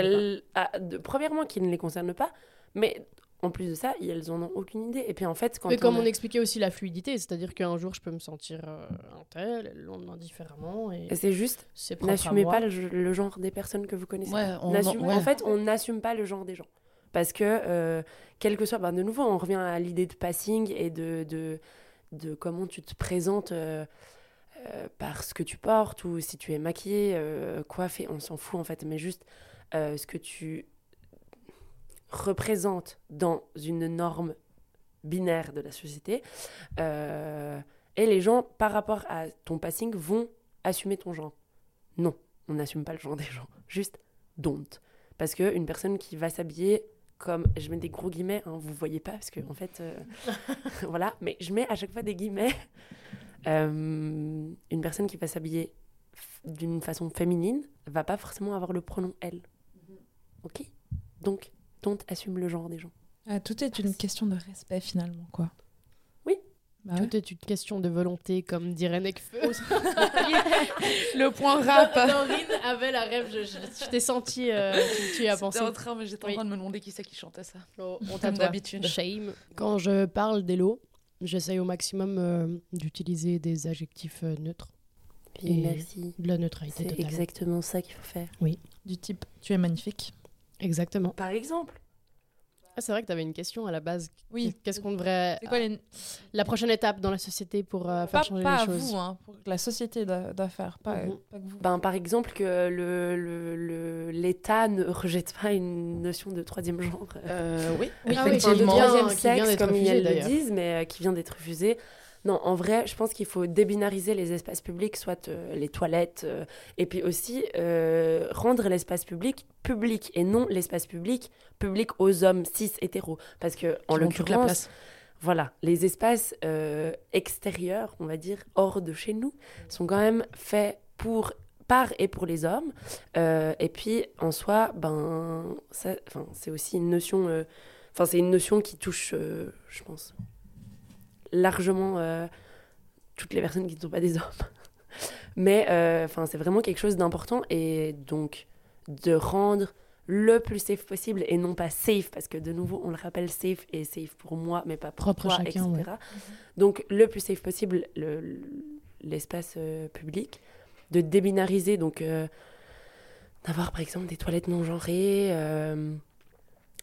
a- de- premièrement, qui ne les concerne pas, mais en plus de ça, elles en ont aucune idée. Et puis en fait, quand Mais comme on expliquait aussi la fluidité, c'est-à-dire qu'un jour je peux me sentir euh, un tel, le lendemain différemment, et Et c'est juste, n'assumez pas le, le genre des personnes que vous connaissez. Ouais, on, ouais. En fait, on n'assume pas le genre des gens. Parce que, euh, quel que soit, ben, de nouveau, on revient à l'idée de passing et de, de, de comment tu te présentes euh, euh, par ce que tu portes ou si tu es maquillée, euh, coiffée, on s'en fout en fait, mais juste euh, ce que tu représentes dans une norme binaire de la société. Euh, et les gens, par rapport à ton passing, vont assumer ton genre. Non, on n'assume pas le genre des gens. Juste don't. Parce qu'une personne qui va s'habiller comme, je mets des gros guillemets, hein, vous voyez pas, parce que en fait, euh, *laughs* voilà, mais je mets à chaque fois des guillemets. *laughs* Euh, une personne qui va s'habiller d'une façon féminine va pas forcément avoir le pronom elle. Ok? Donc, don't assume le genre des gens. Ah, tout est une question de respect finalement, quoi. Oui. Bah ouais. Tout est une question de volonté, comme dirait Nekfeu. *laughs* Le point *laughs* rap. Dorine avait la rêve, je, je- je t'ai senti, euh, tu, tu y as pensé. J'étais en train, mais j'étais Oui. en train de me demander qui c'est qui chantait ça. Oh, on Comme d'habitude. Shame. Quand je parle d'Elo, j'essaye au maximum euh, d'utiliser des adjectifs euh, neutres. Et merci. De la neutralité C'est exactement ça qu'il faut faire. Du type, tu es magnifique. Exactement. Par exemple. Ah, c'est vrai que tu avais une question à la base. Oui. Qu'est-ce qu'on devrait. C'est quoi les... La prochaine étape dans la société pour euh, faire Pas, changer pas les à choses? vous, hein, pour que la société doit, doit faire, pas, Mhm. pas que vous. Ben, par exemple, que le, le- le- l'État ne rejette pas une notion de troisième genre. euh, Euh, oui, Oui, ah oui, Enfin, de effectivement. troisième vient sexe, comme elles le disent, mais euh, qui vient d'être refusé. Non, en vrai, je pense qu'il faut débinariser les espaces publics, soit euh, les toilettes, euh, et puis aussi euh, rendre l'espace public public et non l'espace public public aux hommes cis hétéros. Parce que, en l'occurrence, voilà, les espaces euh, extérieurs, on va dire, hors de chez nous, sont quand même faits pour par et pour les hommes. Euh, et puis, en soi, ben, c'est aussi une notion, euh, c'est une notion qui touche, je pense, largement euh, toutes les personnes qui ne sont pas des hommes. *laughs* Mais, euh, c'est vraiment quelque chose d'important et donc de rendre le plus safe possible et non pas safe parce que de nouveau on le rappelle safe et safe pour moi mais pas pour Propre toi chacun, etc ouais. donc le plus safe possible le- le- l'espace euh, public de débinariser donc d'avoir par exemple des toilettes non genrées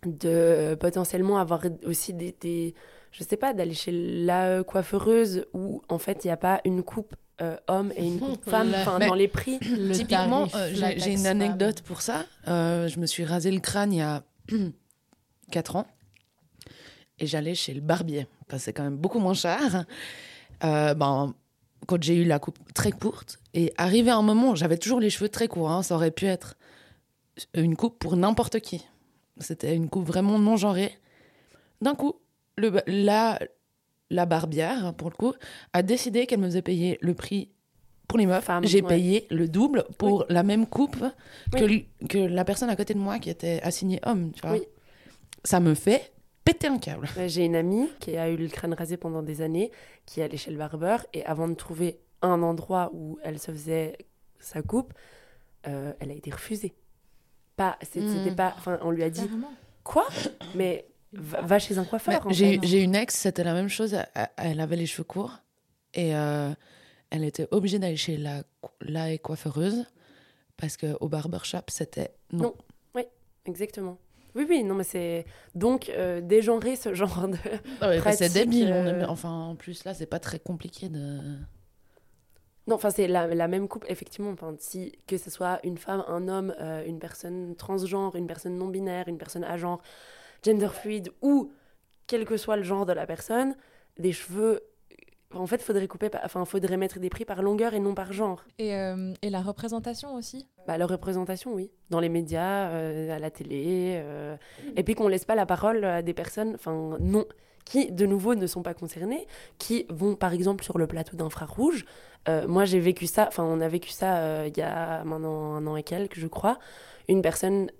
de potentiellement avoir aussi des, des je sais pas d'aller chez la coiffeuse où en fait il n'y a pas une coupe euh, homme et une coupe *laughs* femme, enfin dans les prix. Le Typiquement, euh, j'ai j'ai une anecdote pour ça. Euh, je me suis rasé le crâne il y a *clears throat* 4 ans et j'allais chez le barbier parce que c'est quand même beaucoup moins cher. Euh, ben, quand j'ai eu la coupe très courte et arrivé un moment, j'avais toujours les cheveux très courts. hein, ça aurait pu être une coupe pour n'importe qui. C'était une coupe vraiment non genrée. D'un coup, le, la, la barbière, pour le coup, a décidé qu'elle me faisait payer le prix pour les meufs. J'ai ouais. payé le double pour la même coupe que, Oui. que la personne à côté de moi qui était assignée homme. Tu vois. Oui. Ça me fait péter un câble. Ouais, J'ai une amie qui a eu le crâne rasé pendant des années, qui est allée chez le barbeur, et avant de trouver un endroit où elle se faisait sa coupe, euh, elle a été refusée. Pas, c'était pas, enfin, on lui a dit quoi? Mais va, va chez un coiffeur. J'ai une ex, c'était la même chose. Elle- avait les cheveux courts et euh, elle était obligée d'aller chez la, la coiffeureuse parce qu'au barbershop, c'était non. Non. Exactement. Oui, oui, non, mais c'est donc euh, dégenrer ce genre de. Ah ouais, Pratique, c'est débile. on euh, est- Enfin, en plus, là, c'est pas très compliqué de. Non, enfin, c'est la, la même coupe, effectivement. Enfin, si, que ce soit une femme, un homme, euh, une personne transgenre, une personne non-binaire, une personne à genre, gender fluide, ou quel que soit le genre de la personne, des cheveux. En fait, faudrait couper, enfin, faudrait mettre des prix par longueur et non par genre. Et, euh, et la représentation aussi? Bah, leur représentation, oui. Dans les médias, euh, à la télé. euh, Et puis qu'on laisse pas la parole à des personnes, enfin, non, qui, de nouveau, ne sont pas concernées, qui vont, par exemple, sur le plateau d'infrarouge. Euh, moi, j'ai vécu ça, enfin, on a vécu ça euh, il y a maintenant un an et quelques, je crois. Une personne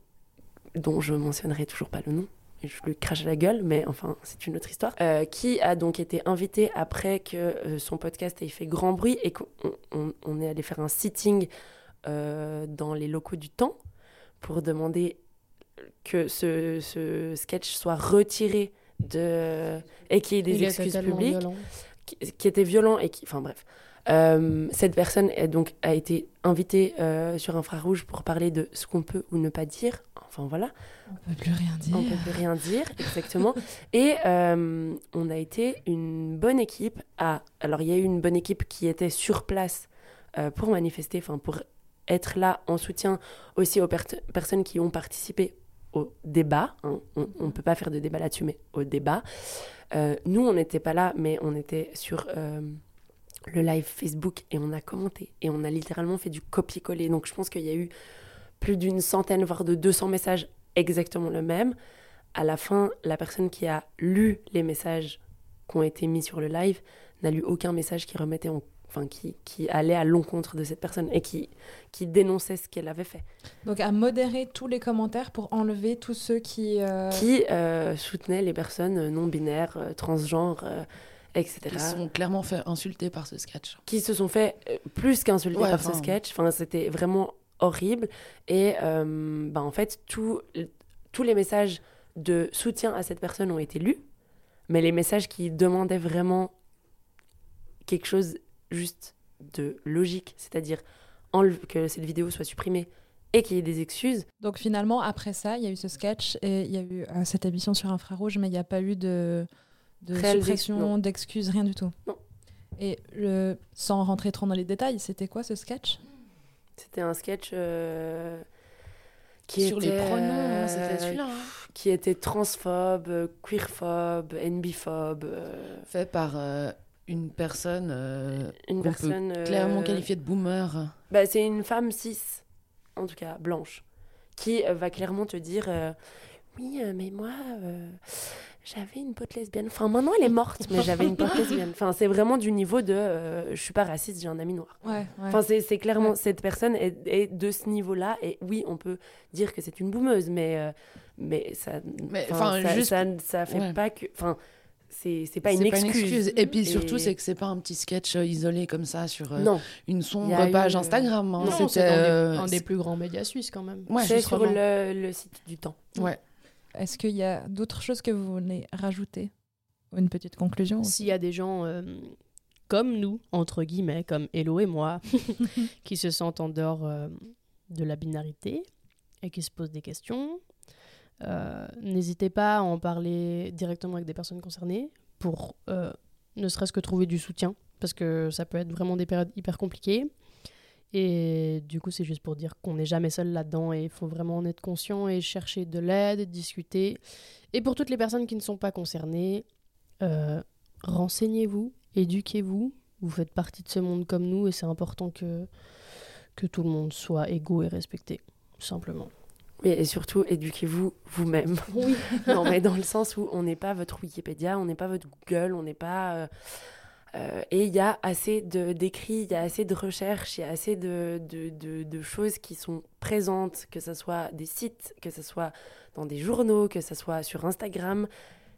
dont je mentionnerai toujours pas le nom. Je lui crache à la gueule, mais enfin, c'est une autre histoire. euh, qui a donc été invitée après que euh, son podcast ait fait grand bruit et qu'on on- on est allé faire un sitting euh, dans les locaux du temps pour demander que ce, ce sketch soit retiré de et qu'il y ait des Il excuses publiques violent. qui, qui était violent et qui enfin bref Euh, cette personne est donc a été invitée euh, sur infrarouge pour parler de ce qu'on peut ou ne pas dire enfin voilà On peut plus rien dire. on peut plus rien dire, exactement. *laughs* Et euh, on a été une bonne équipe à. Alors, il y a eu une bonne équipe qui était sur place pour manifester, enfin, pour être là en soutien aussi aux per- personnes qui ont participé au débat. hein. On ne peut pas faire de débat là-dessus, mais au débat. Nous, on n'était pas là, mais on était sur. Le live Facebook et on a commenté et on a littéralement fait du copier-coller. Donc je pense qu'il y a eu plus d'une centaine, voire de 200 messages exactement le même. À la fin, la personne qui a lu les messages qui ont été mis sur le live n'a lu aucun message qui remettait en enfin qui, qui allait à l'encontre de cette personne et qui, qui dénonçait ce qu'elle avait fait. Donc à modérer tous les commentaires pour enlever tous ceux qui... euh, Qui euh, soutenait les personnes non binaires, euh, transgenres, etc. Ils sont clairement fait insulter par ce sketch. qui se sont fait euh, plus qu'insulter Ouais, par ce sketch. Enfin, c'était vraiment horrible. Et euh, bah, en fait, tout- tous les messages de soutien à cette personne ont été lus, mais les messages qui demandaient vraiment quelque chose juste de logique, c'est-à-dire que cette vidéo soit supprimée et qu'il y ait des excuses, Donc finalement, après ça, il y a eu ce sketch et il y a eu euh, cette émission sur infrarouge, mais il n'y a pas eu de, de suppression, d'excuses, rien du tout. Non. Et le, sans rentrer trop dans les détails, c'était quoi ce sketch? C'était un sketch euh, qui Sur était, les pronoms, hein, euh, c'était celui-là. hein. qui était transphobe, queerphobe, NBphobe. euh, Fait par euh, une personne euh, une peut personne euh, clairement qualifiée de boomer. bah, c'est une femme cis en tout cas blanche qui euh, va clairement te dire euh, oui euh, mais moi euh, j'avais une pote lesbienne enfin maintenant elle est morte mais j'avais une pote *laughs* lesbienne enfin c'est vraiment du niveau de euh, je suis pas raciste j'ai un ami noir Ouais, ouais. Enfin, c'est clairement, Ouais. cette personne est, est de ce niveau-là. Et oui, on peut dire que c'est une boumeuse, mais, euh, mais ça Mais, ça, juste- ça, ça fait pas que. Enfin, c'est pas, une C'est excuse. Et puis surtout, c'est que c'est pas un petit sketch euh, isolé comme ça sur euh, une sombre eu, page Instagram. hein. C'était, un, des- un des plus grands médias suisses quand même. Ouais, c'est sur le, le site du temps. Ouais. Est-ce qu'il y a d'autres choses que vous voulez rajouter Une petite conclusion S'il y a des gens euh, comme nous, entre guillemets, comme Hello et moi, *laughs* *laughs* qui se sentent en dehors euh, de la binarité et qui se posent des questions, euh, n'hésitez pas à en parler directement avec des personnes concernées pour ne serait-ce que trouver du soutien parce que ça peut être vraiment des périodes hyper compliquées. Et du coup, c'est juste pour dire qu'on n'est jamais seul là-dedans et il faut vraiment en être conscient et chercher de l'aide, discuter. Et pour toutes les personnes qui ne sont pas concernées, euh, renseignez-vous, éduquez-vous. Vous faites partie de ce monde comme nous et c'est important que, que tout le monde soit égaux et respecté, tout simplement. Oui, et surtout, éduquez-vous vous-même. Oui. *laughs* non, mais dans le sens où on n'est pas votre Wikipédia, on n'est pas votre Google, on n'est pas. euh, euh, et il y a assez de- d'écrits, il y a assez de recherches, il y a assez de, de, de- de choses qui sont présentes, que ce soit des sites, que ce soit dans des journaux, que ce soit sur Instagram.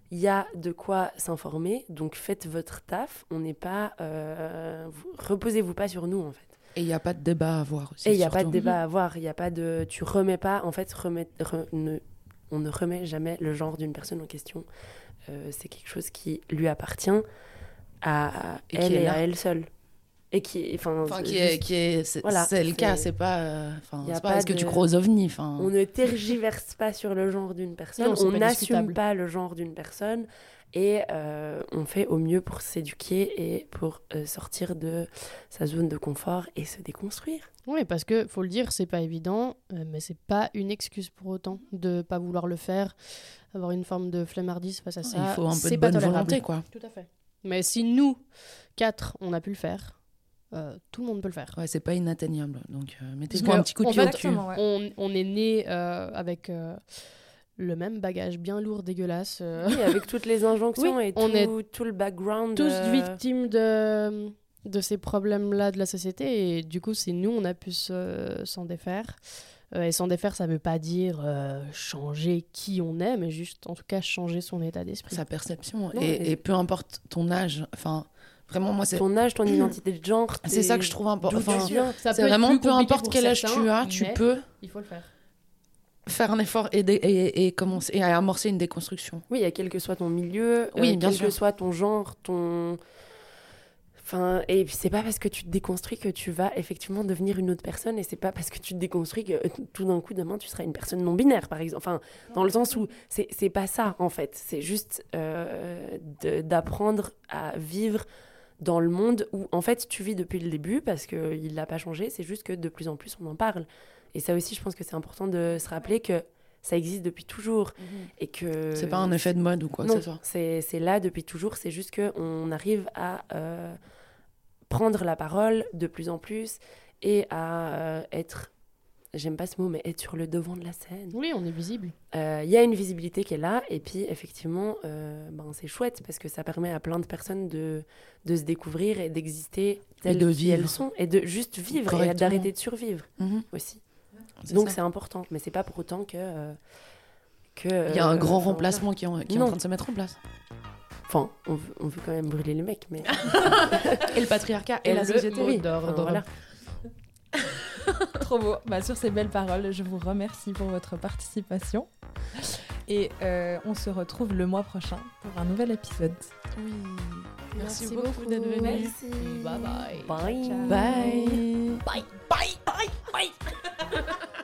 Il y a de quoi s'informer, donc faites votre taf. On n'est pas. euh, vous- Reposez-vous pas sur nous, en fait. Et il n'y a pas de débat à avoir aussi. Et il n'y a pas de débat à avoir, il n'y a pas de... Tu remets pas, en fait, re- ne- on ne remet jamais le genre d'une personne en question. Euh, c'est quelque chose qui lui appartient à Et qui elle est et là. à elle seule. Et qui, enfin, Enfin, qui juste- est, qui est, c'est Voilà, c'est le cas, c'est- pas, euh, enfin, c'est pas pas parce que tu crois aux ovnis, enfin. on ne tergiverse pas sur le genre d'une personne, Non, on n'assume pas le genre d'une personne et euh, on fait au mieux pour s'éduquer et pour euh, sortir de sa zone de confort et se déconstruire. Oui, parce que faut le dire, c'est pas évident, euh, mais c'est pas une excuse pour autant de pas vouloir le faire, avoir une forme de flemmardise face à ça. il faut un peu c'est de pas bonne tolérable. volonté, quoi. Tout à fait. Mais si nous quatre, on a pu le faire, euh, tout le monde peut le faire. Ouais, c'est pas inatteignable. Donc, euh, que, un petit coup de pied au cul. Ouais. On, on est né euh, avec euh, le même bagage bien lourd, dégueulasse. euh, Oui, avec toutes les injonctions Oui, et on tout, est tout le background. tous euh, victimes de, de ces problèmes-là de la société. Et du coup, c'est nous, on a pu se- s'en défaire. Euh, et s'en défaire, ça veut pas dire euh, changer qui on est, mais juste, en tout cas, changer son état d'esprit. Sa perception. Non, et, peu importe ton âge, enfin, vraiment, moi, c'est ton âge, ton *clears throat* identité de genre. c'est ça que je trouve important. Enfin, c'est vraiment peu importe quel âge tu as, tu peux Il faut le faire. faire un effort et, et, et commencer et amorcer une déconstruction. Oui, et quel que soit ton milieu, Oui, euh, bien quel sûr. que soit ton genre, ton. Enfin, et puis c'est pas parce que tu te déconstruis que tu vas effectivement devenir une autre personne, et c'est pas parce que tu te déconstruis que euh, tout d'un coup demain tu seras une personne non binaire, par exemple. Enfin, dans le sens où c'est c'est pas ça en fait, c'est juste euh, d'apprendre à vivre dans le monde où en fait tu vis depuis le début parce qu'il n'a pas changé, c'est juste que de plus en plus on en parle. Et ça aussi, je pense que c'est important de se rappeler que ça existe depuis toujours et que C'est pas un effet de mode ou quoi que non, ce soit. c'est c'est là depuis toujours. C'est juste qu'on arrive à euh, prendre la parole de plus en plus et à euh, être, j'aime pas ce mot, mais être sur le devant de la scène. Oui, on est visible. Euh, Il y a une visibilité qui est là et puis effectivement, euh, ben, c'est chouette parce que ça permet à plein de personnes de, de se découvrir et d'exister telles de qui elles vivre. sont et de juste vivre et d'arrêter de survivre Mhm. aussi. C'est Donc ça. c'est important, mais c'est pas pour autant que... euh, que Il y a un euh, grand remplacement qui, est en- qui est en Non. train de se mettre en place. Enfin, on veut, on veut quand même brûler les mecs, mais... *laughs* Et le patriarcat et, Et la société. oui. d'ordre. Enfin, voilà. Trop beau. Bah, sur ces belles paroles, je vous remercie pour votre participation. Et euh, on se retrouve le mois prochain pour un nouvel épisode. Oui. Merci Merci, beaucoup beaucoup d'être venu. Merci. Bye bye. Bye. Ciao. Bye. Bye, bye, bye. *laughs*